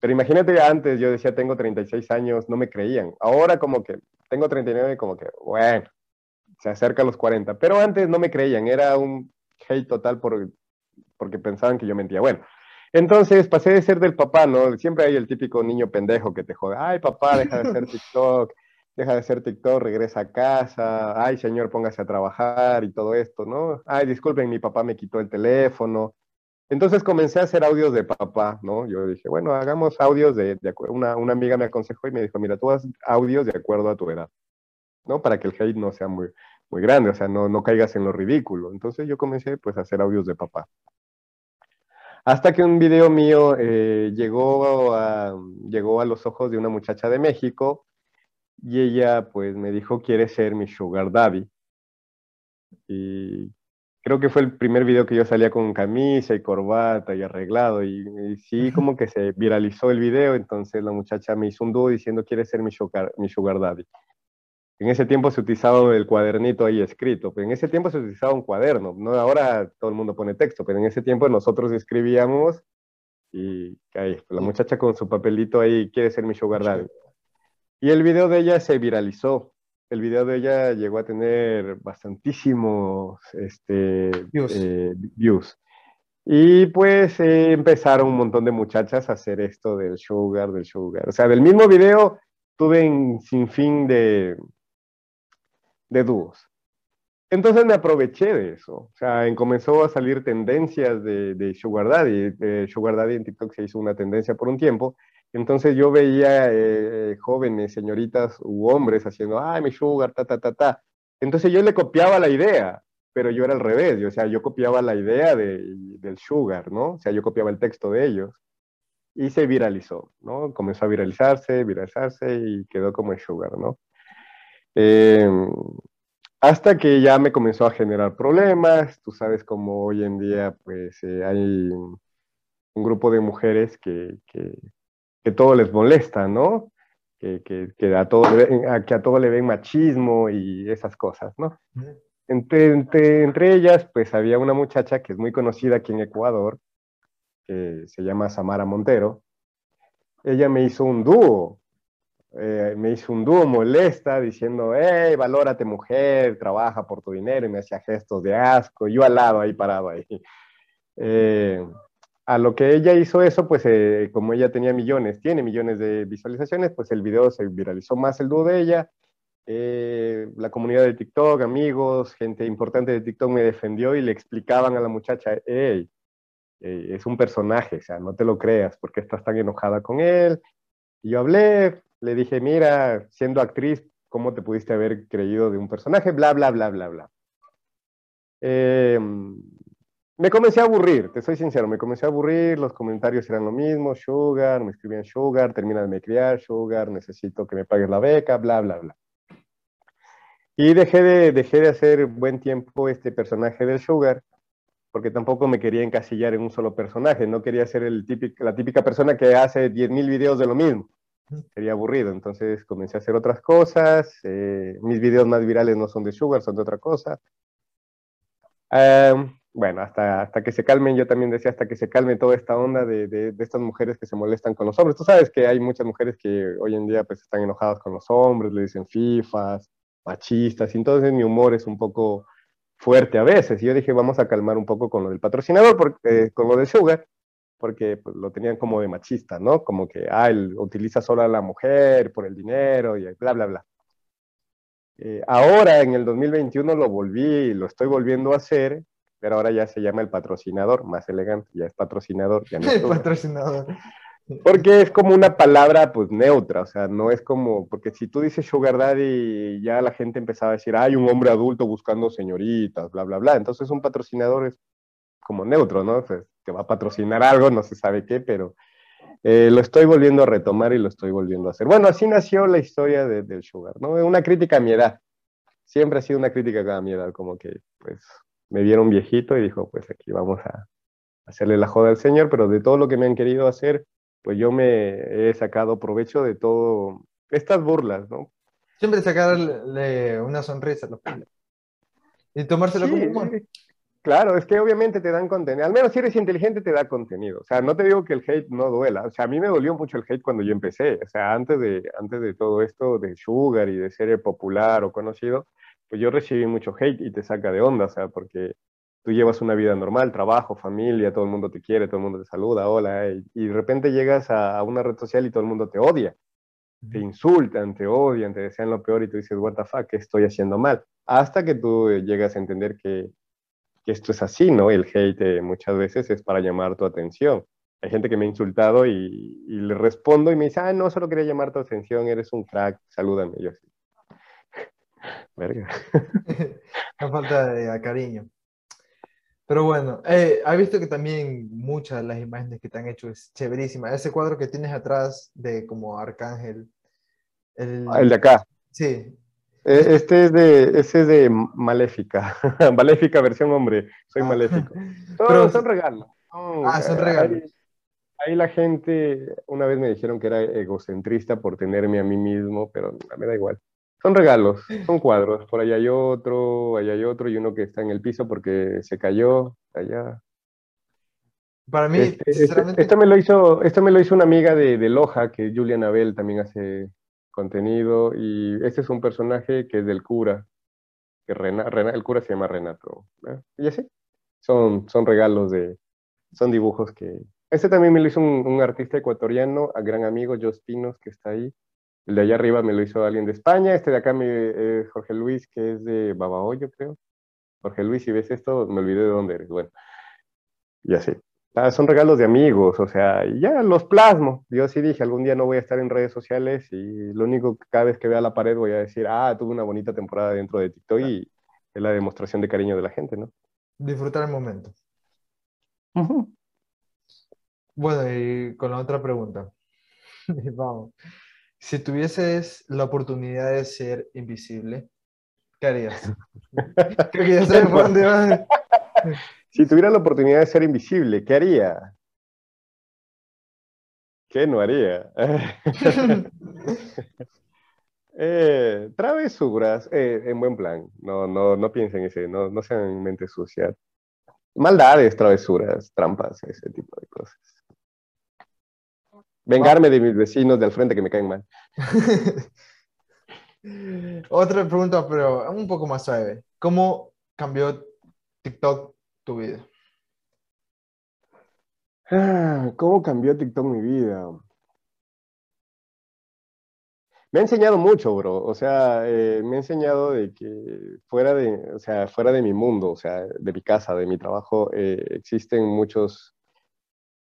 Pero imagínate antes, yo decía, tengo 36 años, no me creían. Ahora como que tengo 39, como que, bueno, se acerca a los 40. Pero antes no me creían, era un hate total por, porque pensaban que yo mentía. Bueno, entonces pasé de ser del papá, ¿no? Siempre hay el típico niño pendejo que te jode, ay papá, deja de hacer TikTok, deja de hacer TikTok, regresa a casa, ay señor, póngase a trabajar y todo esto, ¿no? Ay, disculpen, mi papá me quitó el teléfono. Entonces comencé a hacer audios de papá, ¿no? Yo dije, bueno, hagamos audios de, de. Una, una amiga me aconsejó y me dijo, mira, tú haz audios de acuerdo a tu edad, ¿no? Para que el hate no sea muy, muy grande, o sea, no, no caigas en lo ridículo. Entonces yo comencé pues a hacer audios de papá. Hasta que un video mío eh, llegó, a, llegó a los ojos de una muchacha de México y ella pues me dijo, quiere ser mi sugar daddy. Y creo que fue el primer video que yo salía con camisa y corbata y arreglado y, y sí como que se viralizó el video, entonces la muchacha me hizo un dúo diciendo, quiere ser mi sugar, mi sugar daddy. En ese tiempo se utilizaba el cuadernito ahí escrito, pero en ese tiempo se utilizaba un cuaderno, no ahora todo el mundo pone texto, pero en ese tiempo nosotros escribíamos y ahí, la muchacha con su papelito ahí quiere ser mi sugar daddy. Y el video de ella se viralizó. El video de ella llegó a tener bastantísimos este, Views. eh, views. Y pues eh, empezaron un montón de muchachas a hacer esto del sugar, del sugar. O sea, del mismo video tuve un sinfín de, de dúos. Entonces me aproveché de eso. O sea, comenzó a salir tendencias de, de Sugar Daddy. De Sugar Daddy en TikTok se hizo una tendencia por un tiempo. Entonces yo veía eh, jóvenes, señoritas u hombres haciendo, ay, mi sugar, ta, ta, ta, ta. Entonces yo le copiaba la idea, pero yo era al revés. O sea, yo copiaba la idea de, del sugar, ¿no? O sea, yo copiaba el texto de ellos. Y se viralizó, ¿no? Comenzó a viralizarse, viralizarse y quedó como el sugar, ¿no? Eh, hasta que ya me comenzó a generar problemas. Tú sabes cómo hoy en día pues eh, hay un grupo de mujeres que, que, que todo les molesta, ¿no? Que, que, a todo, a, que a todo le ven machismo y esas cosas, ¿no? Entre, entre, entre, ellas, pues había una muchacha que es muy conocida aquí en Ecuador, que se llama Samara Montero. Ella me hizo un dúo eh, me hizo un dúo molesta diciendo, hey, valórate mujer, trabaja por tu dinero, y me hacía gestos de asco, yo al lado ahí parado ahí. Eh, a lo que ella hizo eso, pues eh, como ella tenía millones, tiene millones de visualizaciones, pues el video se viralizó más el dúo de ella. la comunidad de TikTok, amigos, gente importante de TikTok me defendió y le explicaban a la muchacha, hey, es un personaje, o sea, no te lo creas, porque estás tan enojada con él. Y yo hablé, le dije, mira, siendo actriz, ¿cómo te pudiste haber creído de un personaje? Bla, bla, bla, bla, bla. Em, me comencé a aburrir, te soy sincero, me comencé a aburrir, los comentarios eran lo mismo, Sugar, me escribían Sugar, termina de me criar, Sugar, necesito que me pagues la beca, bla, bla, bla. Y dejé de, dejé de hacer buen tiempo este personaje del Sugar, porque tampoco me quería encasillar en un solo personaje, no quería ser el típico, la típica persona que hace 10.000 videos de lo mismo sería aburrido. Entonces comencé a hacer otras cosas. Eh, mis videos más virales no son de Sugar, son de otra cosa. Em, bueno, hasta, hasta que se calmen, yo también decía, hasta que se calme toda esta onda de, de, estas mujeres que se molestan con los hombres. Tú sabes que hay muchas mujeres que hoy en día pues están enojadas con los hombres, le dicen fifas, machistas, y entonces mi humor es un poco fuerte a veces. Y yo dije, vamos a calmar un poco con lo del patrocinador, porque, con lo de Sugar, porque pues, lo tenían como de machista, ¿no? Como que, ah, él utiliza solo a la mujer por el dinero y bla, bla, bla. Eh, ahora, en el 2021, lo volví, lo estoy volviendo a hacer, pero ahora ya se llama el patrocinador, más elegante, ya es patrocinador. Ya no <laughs> es patrocinador. Porque es como una palabra pues neutra, o sea, no es como, porque si tú dices sugar daddy, ya la gente empezaba a decir, hay un hombre adulto buscando señoritas, bla, bla, bla. Entonces un patrocinador es como neutro, ¿no? que va a patrocinar algo, no se sabe qué, pero eh, lo estoy volviendo a retomar y lo estoy volviendo a hacer. Bueno, así nació la historia de, del Sugar, ¿no? Una crítica a mi edad. Siempre ha sido una crítica a mi edad, como que, pues, me vieron viejito y dijo, pues aquí vamos a hacerle la joda al Señor, pero de todo lo que me han querido hacer, pues yo me he sacado provecho de todo, estas burlas, ¿no? Siempre sacarle una sonrisa a los y tomárselo como humor. Claro, es que obviamente te dan contenido. Al menos si eres inteligente te da contenido. O sea, no te digo que el hate no duela. O sea, a mí me dolió mucho el hate cuando yo empecé. O sea, antes de, antes de todo esto de Sugar y de ser popular o conocido, pues yo recibí mucho hate y te saca de onda. O sea, porque tú llevas una vida normal, trabajo, familia, todo el mundo te quiere, todo el mundo te saluda, hola. Y, y de repente llegas a, a, una red social y todo el mundo te odia. Te insultan, te odian, te desean lo peor y tú dices, what the fuck, ¿qué estoy haciendo mal? Hasta que tú llegas a entender que que esto es así, ¿no? El hate eh, muchas veces es para llamar tu atención. Hay gente que me ha insultado y, le respondo y me dice, ah, no, solo quería llamar tu atención, eres un crack, salúdame. yo así. <laughs> Verga. <laughs> no falta de cariño. Pero bueno, eh, ¿has visto que también muchas de las imágenes que te han hecho es chéverísima? Ese cuadro que tienes atrás de como Arcángel. El, ah, el de acá. Sí, este es de, ese es de Maléfica. <laughs> Maléfica versión hombre. Soy ah. maléfico. <laughs> Pero, son regalos. ah, son regalos. Ahí, la gente, una vez me dijeron que era egocentrista por tenerme a mí mismo, pero me da igual. Son regalos, son cuadros. Por allá hay otro, allá hay otro y uno que está en el piso porque se cayó. Allá. Para mí, este, este, sinceramente... esto, me lo hizo, esto me lo hizo una amiga de, de Loja, que Julian Abel también hace contenido y este es un personaje que es del cura, que Rena, el cura se llama Renato. Y así, son, son regalos de, son dibujos que... Este también me lo hizo un, artista ecuatoriano, a gran amigo, Jos Pinos, que está ahí. El de allá arriba me lo hizo alguien de España, este de acá Jorge Luis, que es de Babahoyo, creo. Jorge Luis, si ves esto, me olvidé de dónde eres. Bueno, y así. Ah, son regalos de amigos, o sea, y ya los plasmo. Yo sí dije, algún día no voy a estar en redes sociales y lo único que cada vez que vea la pared voy a decir, ah, tuve una bonita temporada dentro de TikTok y es la demostración de cariño de la gente, ¿no? Disfrutar el momento. Bueno, y con la otra pregunta. <laughs> Vamos. Si tuvieses la oportunidad de ser invisible, ¿qué harías? Creo que ya sabes por dónde vas. <laughs> Si tuviera la oportunidad de ser invisible, ¿qué haría? ¿Qué no haría? <laughs> eh, travesuras, eh, en buen plan. No, no, no piensen ese, no, no sean mente sucia. Maldades, travesuras, trampas, ese tipo de cosas. Vengarme de mis vecinos del frente que me caen mal. <laughs> Otra pregunta, pero un poco más suave. ¿Cómo cambió TikTok tu vida? Ah, ¿Cómo cambió TikTok mi vida? Me ha enseñado mucho, bro. O sea, eh, me ha enseñado de que fuera de, o sea, fuera de mi mundo, o sea, de mi casa, de mi trabajo, eh, existen muchos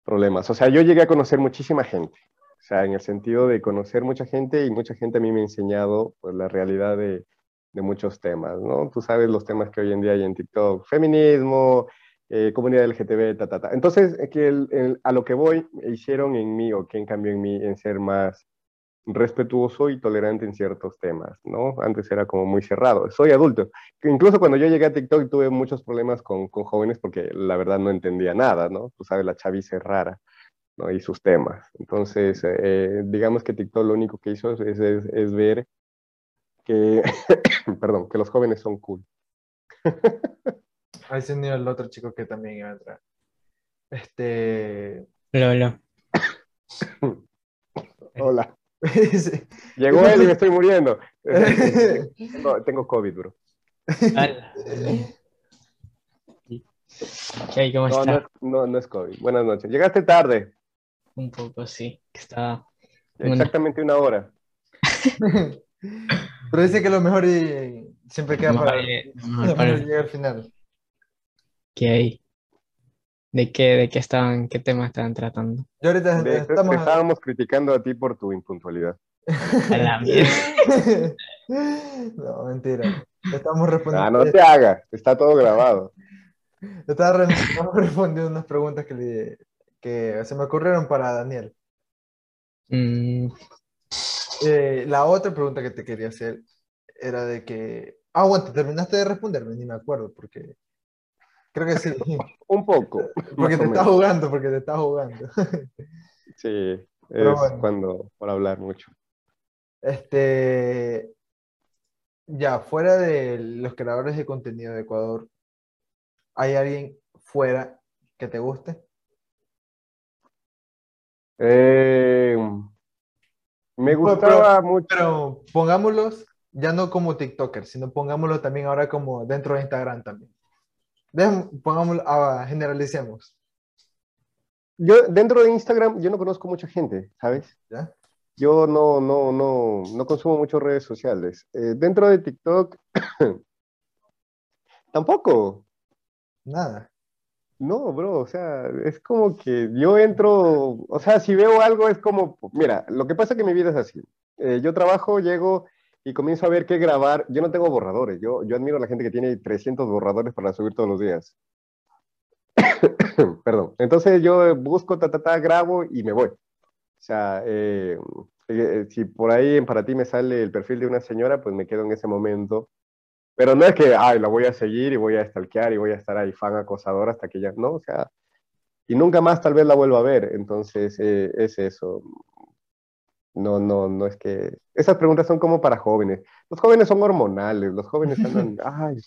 problemas. O sea, yo llegué a conocer muchísima gente. O sea, en el sentido de conocer mucha gente y mucha gente a mí me ha enseñado pues, la realidad de, de muchos temas, ¿no? Tú sabes los temas que hoy en día hay en TikTok, feminismo, eh, comunidad LGTB, ta, ta, ta. Entonces, que a lo que voy, hicieron en mí, o que cambió en mí, en ser más respetuoso y tolerante en ciertos temas, ¿no? Antes era como muy cerrado. Soy adulto. Incluso cuando yo llegué a TikTok tuve muchos problemas con, con jóvenes porque la verdad no entendía nada, ¿no? Tú sabes, la chaviza es rara, ¿no? Y sus temas. Entonces, eh, digamos que TikTok lo único que hizo es, es ver que, <coughs> perdón, que los jóvenes son cool. <laughs> Ahí se unió el otro chico que también iba a entrar. Este. <coughs> Hola, hola. Hola. Llegó él y me estoy muriendo. <laughs> No, tengo COVID, bro. ¿Qué ¿Cómo no, está? No, no, es COVID. Buenas noches. Llegaste tarde. Un poco, sí. Estaba... Exactamente una hora. <laughs> Pero dice que lo mejor y siempre queda para, para llegar al final. ¿Qué hay? ¿De qué, de qué estaban, qué tema estaban tratando? Yo ahorita de, estamos... estábamos criticando a ti por tu impuntualidad. <laughs> A la mierda. <laughs> no, mentira. Estamos respondiendo. Ah, no te hagas, está todo grabado. <laughs> Estaba respondiendo unas preguntas que, le, que se me ocurrieron para Daniel. Mm. Eh, la otra pregunta que te quería hacer era de que. Ah, bueno, terminaste de responderme, ni me acuerdo, porque. Creo que sí. <laughs> Un poco. <laughs> Porque te estás jugando, porque te estás jugando. <laughs> Sí, es bueno. cuando, por hablar mucho. Este. Ya, fuera de los creadores de contenido de Ecuador, ¿hay alguien fuera que te guste? Eh, me gustaba pero, mucho. Pero pongámoslos ya no como TikToker, sino pongámoslo también ahora como dentro de Instagram también. pongámoslo, ah, generalicemos. Yo dentro de Instagram, yo no conozco mucha gente, ¿sabes? ¿Ya? Yo no, no, no, no consumo muchas redes sociales. Eh, dentro de TikTok, <coughs> tampoco. Nada. No, bro, o sea, es como que yo entro, o sea, si veo algo es como, mira, lo que pasa es que mi vida es así. Eh, yo trabajo, llego y comienzo a ver qué grabar. Yo no tengo borradores, yo, yo admiro a la gente que tiene 300 borradores para subir todos los días. <coughs> Perdón. Entonces yo busco, ta, ta, ta, grabo y me voy. O sea, eh, eh, si por ahí para ti me sale el perfil de una señora, pues me quedo en ese momento pero no es que, ay, la voy a seguir y voy a stalkear y voy a estar ahí fan acosador hasta que ya, no, o sea, y nunca más tal vez la vuelva a ver. Entonces, eh, es eso. No, no, no es que... Esas preguntas son como para jóvenes. Los jóvenes son hormonales, los jóvenes andan, <laughs> ay,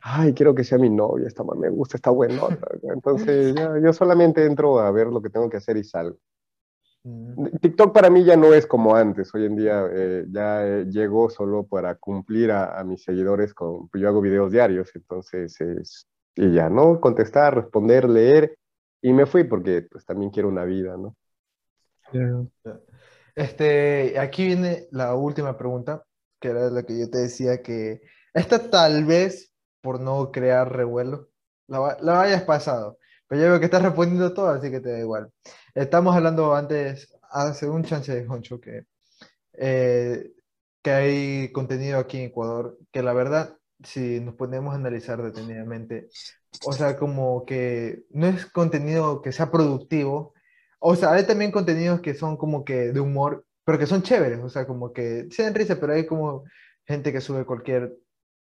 ay, quiero que sea mi novia, esta me gusta, está bueno. Entonces, ya, yo solamente entro a ver lo que tengo que hacer y salgo. TikTok para mí ya no es como antes. Hoy en día eh, ya eh, llego solo para cumplir a, a, mis seguidores con. Pues yo hago videos diarios, entonces es. Y ya, ¿no? Contestar, responder, leer. Y me fui porque pues también quiero una vida, ¿no? Este, aquí viene la última pregunta, que era la que yo te decía que esta tal vez por no crear revuelo. La, la hayas pasado. Pero ya veo que estás respondiendo todo, así que te da igual. Estamos hablando antes, hace un chance de Honcho, que, eh, que hay contenido aquí en Ecuador, que la verdad, si nos ponemos a analizar detenidamente, o sea, como que no es contenido que sea productivo, o sea, hay también contenidos que son como que de humor, pero que son chéveres, o sea, como que se dan risa, pero hay como gente que sube cualquier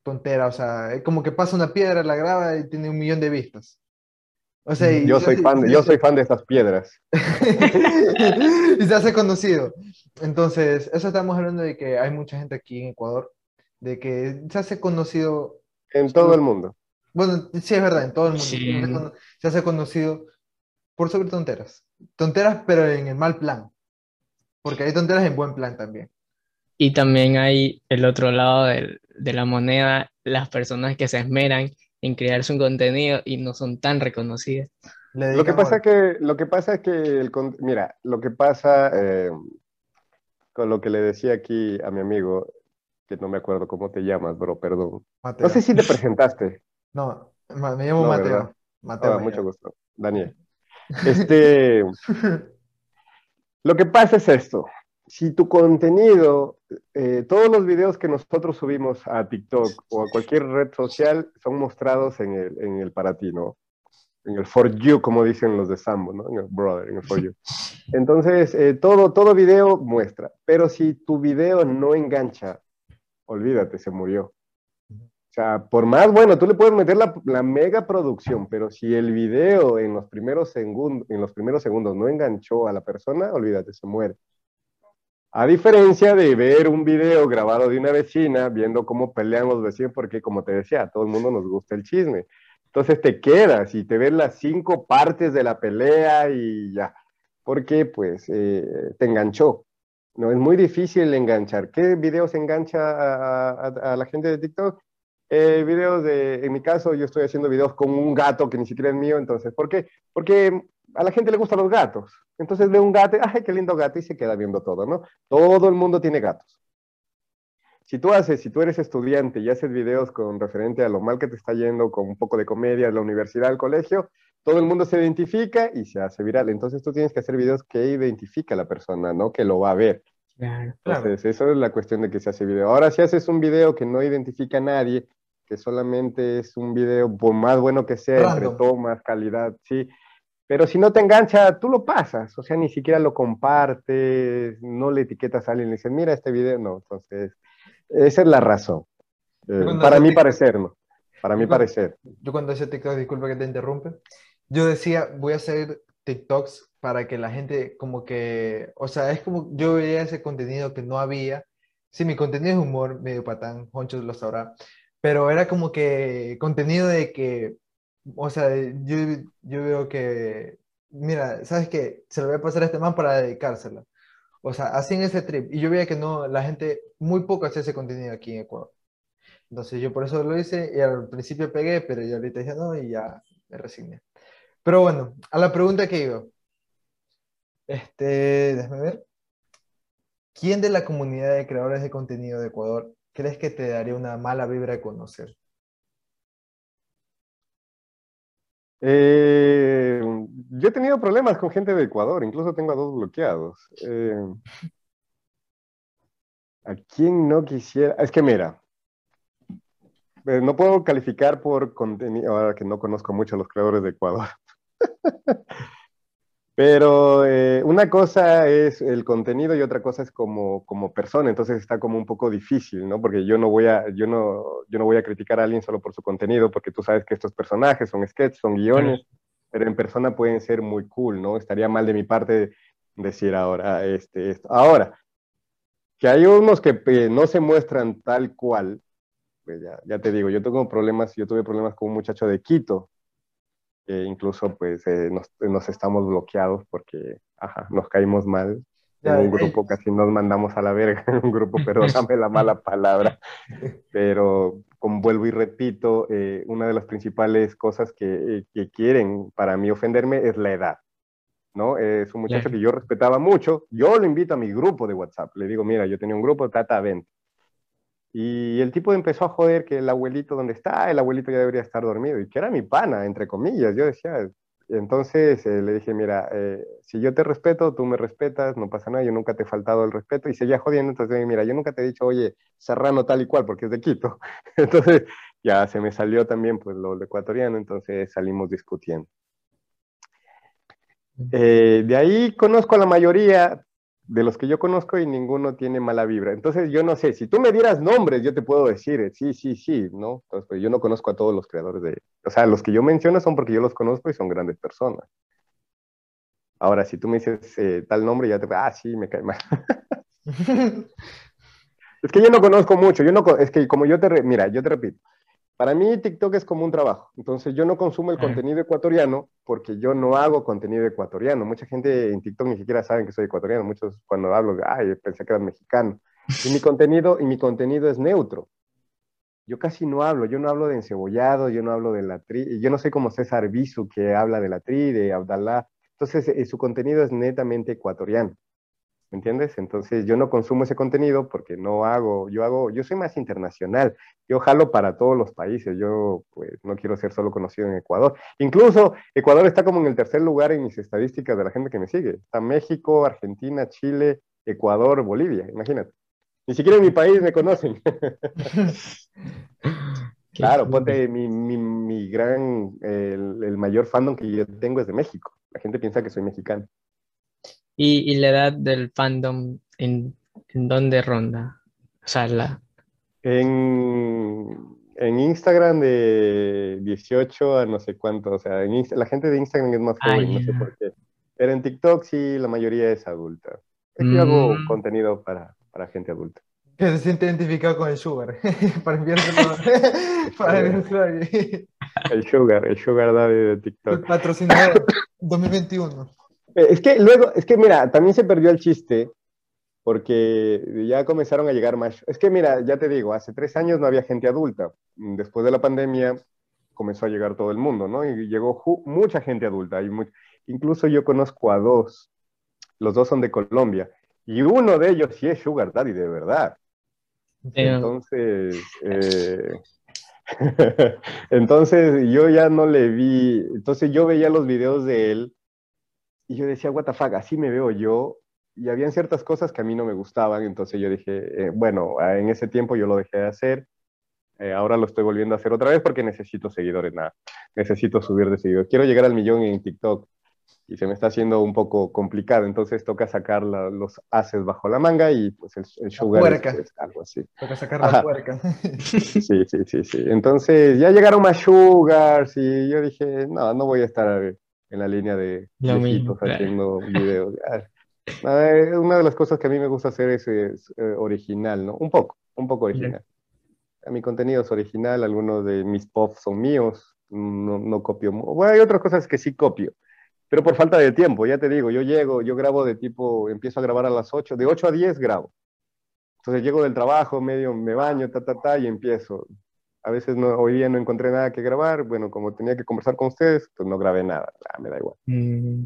tontera, o sea, como que pasa una piedra, la graba y tiene un millón de vistas. O sea, Yo soy hace- fan, de- yo soy fan de estas piedras. <laughs> y se hace conocido. Entonces, eso estamos hablando de que hay mucha gente aquí en Ecuador, de que se hace conocido, En todo el mundo. bueno, sí es verdad, en todo el mundo, Sí. se hace cono- se hace conocido por sobre tonteras. Tonteras, pero en el mal plan. Porque hay tonteras en buen plan también. Y también hay el otro lado del- de la moneda, las personas que se esmeran en crearse un contenido y no son tan reconocidas. Lo que pasa que, lo que pasa es que el, mira, lo que pasa eh, con lo que le decía aquí a mi amigo, que no me acuerdo cómo te llamas, bro, perdón. Mateo. No sé si te presentaste. No, me llamo No, Mateo. ¿verdad? Mateo Ah, me mucho llamo. gusto, Daniel. Este, <laughs> lo que pasa es esto. Si tu contenido, eh, todos los videos que nosotros subimos a TikTok o a cualquier red social son mostrados en el, en el para ti, ¿no? En el for you, como dicen los de Sambo, ¿no? En el brother, en el for you. <laughs> Entonces, eh, todo, todo video muestra. Pero si tu video no engancha, olvídate, se murió. O sea, por más, bueno, tú le puedes meter la, la mega producción, pero si el video en los, primeros segundos, en los primeros segundos no enganchó a la persona, olvídate, se muere. A diferencia de ver un video grabado de una vecina, viendo cómo pelean los vecinos, porque como te decía, a todo el mundo nos gusta el chisme. Entonces te quedas y te ves las cinco partes de la pelea y ya. Porque pues eh, te enganchó. No es muy difícil enganchar. ¿Qué videos engancha a, la gente de TikTok? Eh, videos de, en mi caso, yo estoy haciendo videos con un gato que ni siquiera es mío, entonces, ¿por qué? Porque a la gente le gustan los gatos. Entonces ve un gato, ay, qué lindo gato, y se queda viendo todo, ¿no? Todo el mundo tiene gatos. Si tú haces, si tú eres estudiante y haces videos con referente a lo mal que te está yendo, con un poco de comedia, de la universidad, al colegio, todo el mundo se identifica y se hace viral. Entonces tú tienes que hacer videos que identifica a la persona, ¿no? Que lo va a ver. Claro. Claro. Entonces, eso es la cuestión de que se hace video. Ahora, si haces un video que no identifica a nadie, que solamente es un video, por más bueno que sea, entre Random. tomas, calidad, sí. Pero si no te engancha, tú lo pasas. O sea, ni siquiera lo compartes, no le etiquetas a alguien y le dices, mira este video. No, entonces, esa es la razón. Eh, para TikTok- parecer, ¿no? Para mi parecer. Yo cuando hacía TikTok, disculpa que te interrumpe, yo decía, voy a hacer TikToks para que la gente como que, o sea, es como yo veía ese contenido que no había. Sí, mi contenido es humor, medio patán, Honcho lo sabrá, pero era como que contenido de que, o sea, yo, yo veo que, mira, ¿sabes qué? Se lo voy a pasar a este man para dedicársela. O sea, así en ese trip. Y yo veía que no, la gente, muy poco hace ese contenido aquí en Ecuador. Entonces yo por eso lo hice y al principio pegué, pero yo ahorita dije no y ya me resigné. Pero bueno, a la pregunta que iba. Este, déjame ver. ¿Quién de la comunidad de creadores de contenido de Ecuador crees que te daría una mala vibra de conocer? Eh, yo he tenido problemas con gente de Ecuador, incluso tengo a dos bloqueados. Eh, ¿a quién no quisiera? Es que mira, eh, no puedo calificar por contenido, ahora que no conozco mucho a los creadores de Ecuador. <laughs> Pero eh, una cosa es el contenido y otra cosa es como, como persona, entonces está como un poco difícil, ¿no? Porque yo no voy a, yo no, yo no voy a criticar a alguien solo por su contenido, porque tú sabes que estos personajes son sketches, son guiones, pero en persona pueden ser muy cool, ¿no? Estaría mal de mi parte decir ahora este, esto. Ahora, que hay unos que eh, no se muestran tal cual, pues ya, ya te digo, yo tengo problemas, yo tuve problemas con un muchacho de Quito, incluso pues eh, nos, nos estamos bloqueados porque, ajá, nos caímos mal. En un eh, grupo casi nos mandamos a la verga en un grupo, perdóname <laughs> la mala palabra, pero como vuelvo y repito, eh, una de las principales cosas que, eh, que quieren para mí ofenderme es la edad. ¿no? Es un muchacho que yo respetaba mucho. Yo lo invito a mi grupo de WhatsApp. Le digo, mira, yo tenía un grupo, Tata, vente. Y el tipo empezó a joder que el abuelito, ¿dónde está? El abuelito ya debería estar dormido. Y que era mi pana, entre comillas. Yo decía, entonces eh, le dije, mira, eh, si yo te respeto, tú me respetas, no pasa nada, yo nunca te he faltado el respeto. Y seguía jodiendo, entonces, mira, yo nunca te he dicho, oye, Serrano tal y cual, porque es de Quito. <laughs> entonces ya se me salió también pues lo, ecuatoriano, entonces salimos discutiendo. Eh, de ahí conozco a la mayoría, de los que yo conozco y ninguno tiene mala vibra. Entonces, yo no sé, si tú me dieras nombres, yo te puedo decir, eh, sí, sí, sí, ¿no? Entonces, pues, yo no conozco a todos los creadores de... O sea, los que yo menciono son porque yo los conozco y son grandes personas. Ahora, si tú me dices eh, tal nombre, ya te... Ah, sí, me cae mal. <laughs> es que yo no conozco mucho, yo no... Es que como yo te... Mira, yo te repito, para mí TikTok es como un trabajo. Entonces yo no consumo el contenido ecuatoriano porque yo no hago contenido ecuatoriano. Mucha gente en TikTok ni siquiera saben que soy ecuatoriano. Muchos cuando hablo, ay, pensé que era mexicano. Y mi contenido, y mi contenido es neutro. Yo casi no hablo, yo no hablo de encebollado, yo no hablo de la tri, yo no soy como César Bisu que habla de la tri, de Abdalá. Entonces eh, su contenido es netamente ecuatoriano. ¿Me entiendes? Entonces yo no consumo ese contenido porque no hago, yo hago, yo soy más internacional, yo jalo para todos los países, yo pues no quiero ser solo conocido en Ecuador. Incluso Ecuador está como en el tercer lugar en mis estadísticas de la gente que me sigue. Está México, Argentina, Chile, Ecuador, Bolivia, imagínate. Ni siquiera en mi país me conocen. <laughs> claro, ponte mi, mi, mi gran, el, el mayor fandom que yo tengo es de México. La gente piensa que soy mexicano. ¿Y, la edad del fandom en, en dónde ronda? O sea, la... En, en Instagram de 18 a no sé cuánto, o sea, la gente de Instagram es más ah, joven, no sé por qué. Pero en TikTok sí, la mayoría es adulta. Aquí hago mm. contenido para, para gente adulta. Que se siente identificado con el Sugar, <laughs> para enviárselo, <laughs> para enviárselo El Sugar, el Sugar Daddy de TikTok. Patrocinador 2021. Eh, es que luego, es que mira, también se perdió el chiste porque ya comenzaron a llegar más. Es que mira, ya te digo, hace tres años no había gente adulta. Después de la pandemia comenzó a llegar todo el mundo, ¿no? Y llegó mucha gente adulta. Y incluso yo conozco a dos. Los dos son de Colombia. Y uno de ellos sí es Sugar Daddy, de verdad. Entonces, eh, <laughs> entonces yo ya no le vi. Entonces yo veía los videos de él y yo decía, what the fuck, así me veo yo. Y habían ciertas cosas que a mí no me gustaban, entonces yo dije, eh, bueno, ah, en ese tiempo yo lo dejé de hacer, eh, ahora lo estoy volviendo a hacer otra vez porque necesito seguidores, nada, necesito subir de seguidores. Quiero llegar al millón en TikTok y se me está haciendo un poco complicado, entonces toca sacar los haces bajo la manga y pues el, sugar es, algo así. Toca sacar la puerca. <laughs> Sí, sí, sí, sí. Entonces ya llegaron más sugars y yo dije, no, no voy a estar en la línea de viejitos haciendo videos. <laughs> Una de las cosas que a mí me gusta hacer es, eh, original, ¿no? Un poco, un poco original. Mi contenido es original, algunos de mis pops son míos, no, no copio. Bueno, hay otras cosas que sí copio, pero por falta de tiempo, ya te digo, yo llego, yo grabo de tipo, empiezo a grabar a las 8, de 8 a 10 grabo. Entonces llego del trabajo, medio me baño, ta, ta, ta, y empiezo a veces no, hoy día no encontré nada que grabar, bueno, como tenía que conversar con ustedes, pues no grabé nada, ah, me da igual. Mm.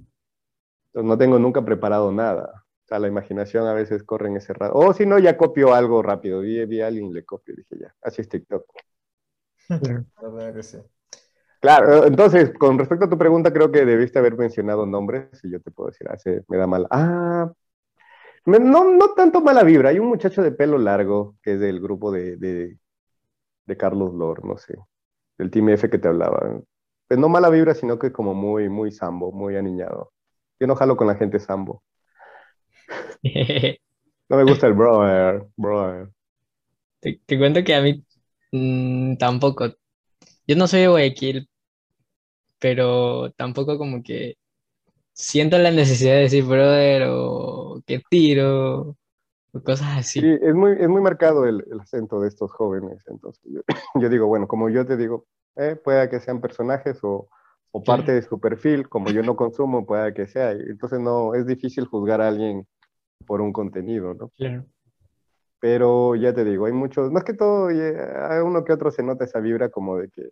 Entonces no tengo nunca preparado nada. O sea, la imaginación a veces corre en ese rato. O si no, ya copio algo rápido. Vi, vi a alguien y le copio. Dije, ya, así es TikTok. <laughs> Claro, entonces, con respecto a tu pregunta, creo que debiste haber mencionado nombres, y yo te puedo decir, ah, me da mal. Ah, no, no tanto mala vibra. Hay un muchacho de pelo largo que es del grupo de, de Carlos Lor, no sé, del Team F que te hablaba. Pues no mala vibra, sino que como muy, muy sambo, muy aniñado. Yo no jalo con la gente sambo. <laughs> no me gusta el brother, brother. Te, cuento que a mí mm, tampoco. Yo no soy de Guayaquil, pero tampoco como que siento la necesidad de decir brother o que tiro cosas así. Sí, es muy, es muy marcado el, el acento de estos jóvenes. Entonces, yo, <laughs> digo, bueno, como yo te digo, eh, pueda que sean personajes o, o parte de su perfil, como yo no consumo, pueda que sea. Entonces, no, es difícil juzgar a alguien por un contenido, ¿no? Claro. Pero ya te digo, hay muchos, más que todo, hay uno que otro se nota esa vibra como de que,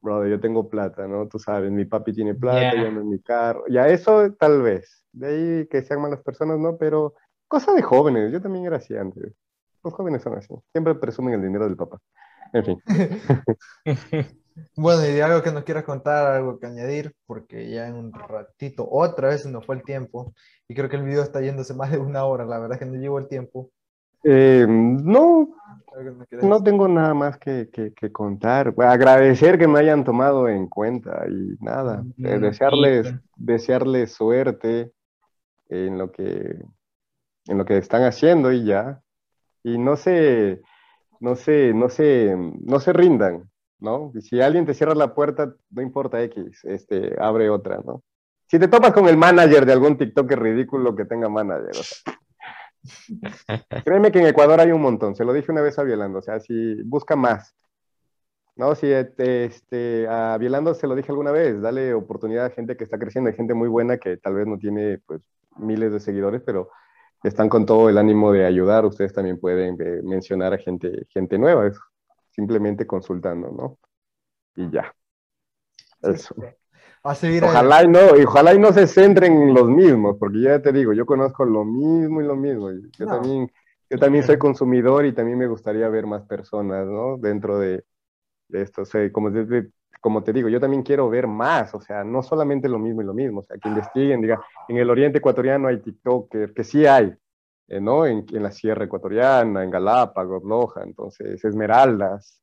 brother, yo tengo plata, ¿no? Tú sabes, mi papi tiene plata, yo no en mi carro. Ya eso tal vez. De ahí que sean malas personas, ¿no? Pero Cosa de jóvenes, yo también era así antes. Los jóvenes son así. Siempre presumen el dinero del papá. En fin. <laughs> Bueno, y de algo que nos quieras contar, algo que añadir, porque ya en un ratito, otra vez nos fue el tiempo, y creo que el video está yéndose más de una hora, la verdad es que no llevo el tiempo. Eh, no, no tengo nada más que, que- que contar. Agradecer que me hayan tomado en cuenta y nada. eh, Mm, desearles, desearles suerte en lo que, en lo que están haciendo y ya. Y no se, no se, no se, no se rindan, ¿no? Y Si alguien te cierra la puerta, no importa X, este, abre otra, ¿no? Si te topas con el manager de algún TikTok ridículo que tenga manager, o sea, <laughs> Créeme que en Ecuador hay un montón, se lo dije una vez a Violando, o sea, si busca más. No, si este, este, a Violando se lo dije alguna vez, dale oportunidad a gente que está creciendo, hay gente muy buena que tal vez no tiene pues miles de seguidores, pero están con todo el ánimo de ayudar. Ustedes también pueden eh, mencionar a gente, gente nueva, es simplemente consultando, ¿no? Y ya. Eso. Ojalá y no, y ojalá y no se centren en los mismos, porque ya te digo, yo conozco lo mismo y lo mismo. y Yo No. también, yo también soy consumidor y también me gustaría ver más personas, ¿no? Dentro de, de esto. O sea, como, te- como te digo, yo también quiero ver más, o sea, no solamente lo mismo y lo mismo, o sea, que investiguen, diga, en el oriente ecuatoriano hay TikToker, que sí hay, eh, ¿no? En, en la sierra ecuatoriana, en Galápagos, Loja, entonces, Esmeraldas.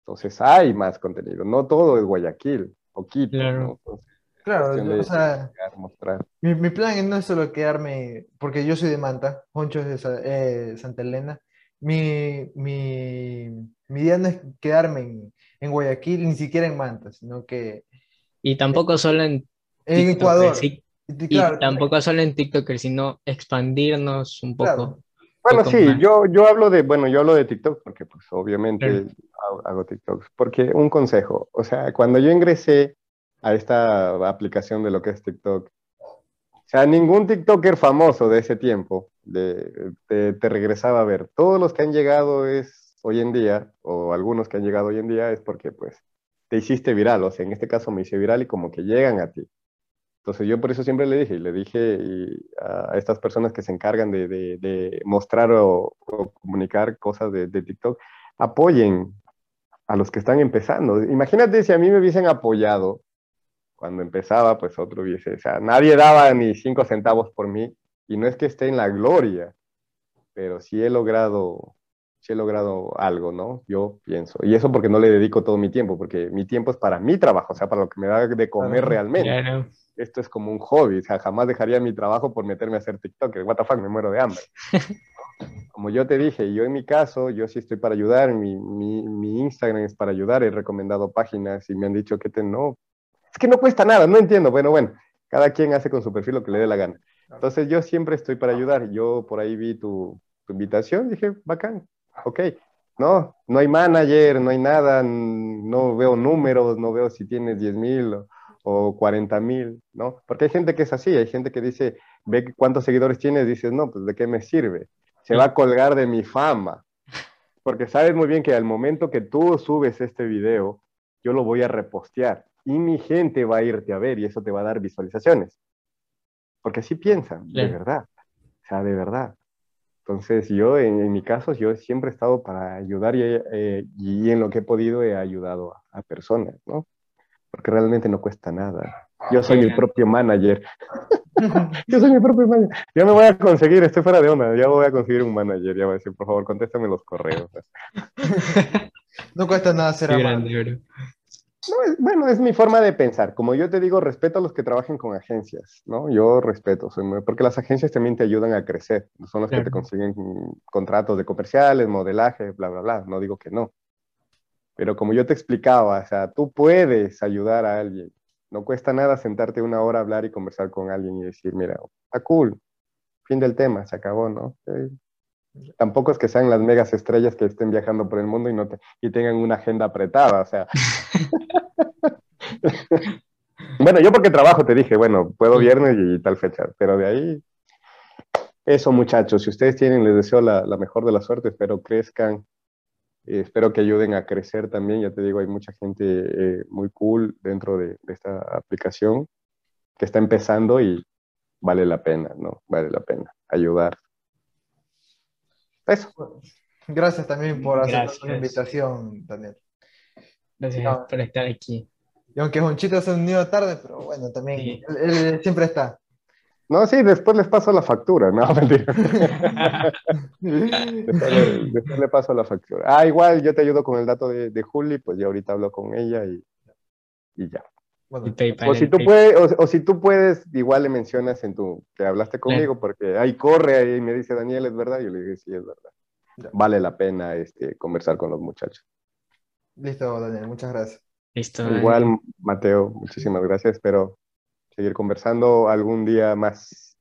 Entonces hay más contenido, no todo es Guayaquil o Quito, Claro. ¿no? Entonces, Claro, de o sea, mostrar. mi, mi plan no es solo quedarme, porque yo soy de Manta, Poncho es de eh, Santa Elena. Mi, mi, mi idea no es quedarme en, en Guayaquil, ni siquiera en Manta, sino que Y tampoco solo en en TikTok, Ecuador. sí, Y claro, tampoco solo en TikTok, sino expandirnos un poco. Claro. Bueno, sí, más. yo, yo hablo de, bueno, yo hablo de TikTok porque pues obviamente Claro. hago, hago TikToks. Porque un consejo, o sea, cuando yo ingresé a esta aplicación de lo que es TikTok, o sea, ningún TikToker famoso de ese tiempo de, te, te regresaba a ver. Todos los que han llegado es hoy en día, o algunos que han llegado hoy en día, es porque pues te hiciste viral. O sea, en este caso me hice viral y como que llegan a ti. Entonces yo por eso siempre le dije, y le dije a estas personas que se encargan de, de- de mostrar o, o comunicar cosas de, de TikTok, apoyen a los que están empezando. Imagínate si a mí me hubiesen apoyado cuando empezaba, pues otro hubiese, o sea, nadie daba ni cinco centavos por mí, y no es que esté en la gloria, pero sí he logrado, sí he logrado algo, ¿no? Yo pienso. Y eso porque no le dedico todo mi tiempo, porque mi tiempo es para mi trabajo, o sea, para lo que me da de comer realmente Claro. esto es como un hobby, o sea, jamás dejaría mi trabajo por meterme a hacer TikTok, what the fuck, me muero de hambre. <laughs> Como yo te dije, yo en mi caso, yo sí estoy para ayudar, mi, mi, mi Instagram es para ayudar, he recomendado páginas y me han dicho que te no, es que no cuesta nada, no entiendo, bueno, bueno, cada quien hace con su perfil lo que le dé la gana. Entonces yo siempre estoy para ayudar, yo por ahí vi tu, tu invitación, dije, bacán, ok, no, no hay manager, no hay nada, no veo números, no veo si tienes 10 mil o, o 40 mil, ¿no? Porque hay gente que es así, hay gente que dice, ve cuántos seguidores tienes, dices, no, pues de qué me sirve, se va a colgar de mi fama, porque sabes muy bien que al momento que tú subes este video, yo lo voy a repostear y mi gente va a irte a ver y eso te va a dar visualizaciones. Porque así piensan, de verdad, o sea, de verdad. Entonces yo, en, en mi caso, yo siempre he estado para ayudar y, eh, y en lo que he podido he ayudado a, a personas, ¿no? Porque realmente no cuesta nada. Yo soy mi Claro. propio manager. <laughs> <laughs> Yo soy mi propio manager. Ya me voy a conseguir, estoy fuera de onda, ya voy a conseguir un manager. Ya voy a decir, por favor, contéstame los correos. <laughs> no cuesta nada ser amable. No, es, bueno, es mi forma de pensar. Como yo te digo, respeto a los que trabajen con agencias, ¿no? Yo respeto, soy muy- porque las agencias también te ayudan a crecer. Son las que te consiguen contratos de comerciales, modelaje, bla, bla, bla. No digo que no. Pero como yo te explicaba, o sea, tú puedes ayudar a alguien. No cuesta nada sentarte una hora a hablar y conversar con alguien y decir, mira, está cool, fin del tema, se acabó, ¿no? Eh, Tampoco es que sean las megas estrellas que estén viajando por el mundo y, no te- y tengan una agenda apretada, o sea. <laughs> <laughs> bueno, yo porque trabajo te dije, bueno, puedo viernes y tal fecha, pero de ahí, eso muchachos, si ustedes tienen, les deseo la, la mejor de la suerte, espero crezcan, eh, espero que ayuden a crecer también, ya te digo, hay mucha gente eh, muy cool dentro de, de esta aplicación que está empezando y vale la pena, ¿no? Vale la pena ayudar. Eso. Gracias también por aceptar la invitación, Daniel. Gracias No. por estar aquí. Y aunque Jonchito se unió tarde, pero bueno, también Sí. él, él siempre está. No, sí, después les paso la factura, no, <laughs> mentira. <laughs> Después le, después le paso la factura. Ah, igual yo te ayudo con el dato de, de Juli, pues ya ahorita hablo con ella y, y ya. Bueno, O si, tú puedes, o, o si tú puedes, igual le mencionas en tu, que hablaste conmigo, porque ahí corre, ahí me dice Daniel, ¿es verdad? Yo le dije, sí, es verdad. Ya. Vale la pena este, conversar con los muchachos. listo, Daniel, muchas gracias. Igual, Mateo, muchísimas gracias. Espero seguir conversando algún día más.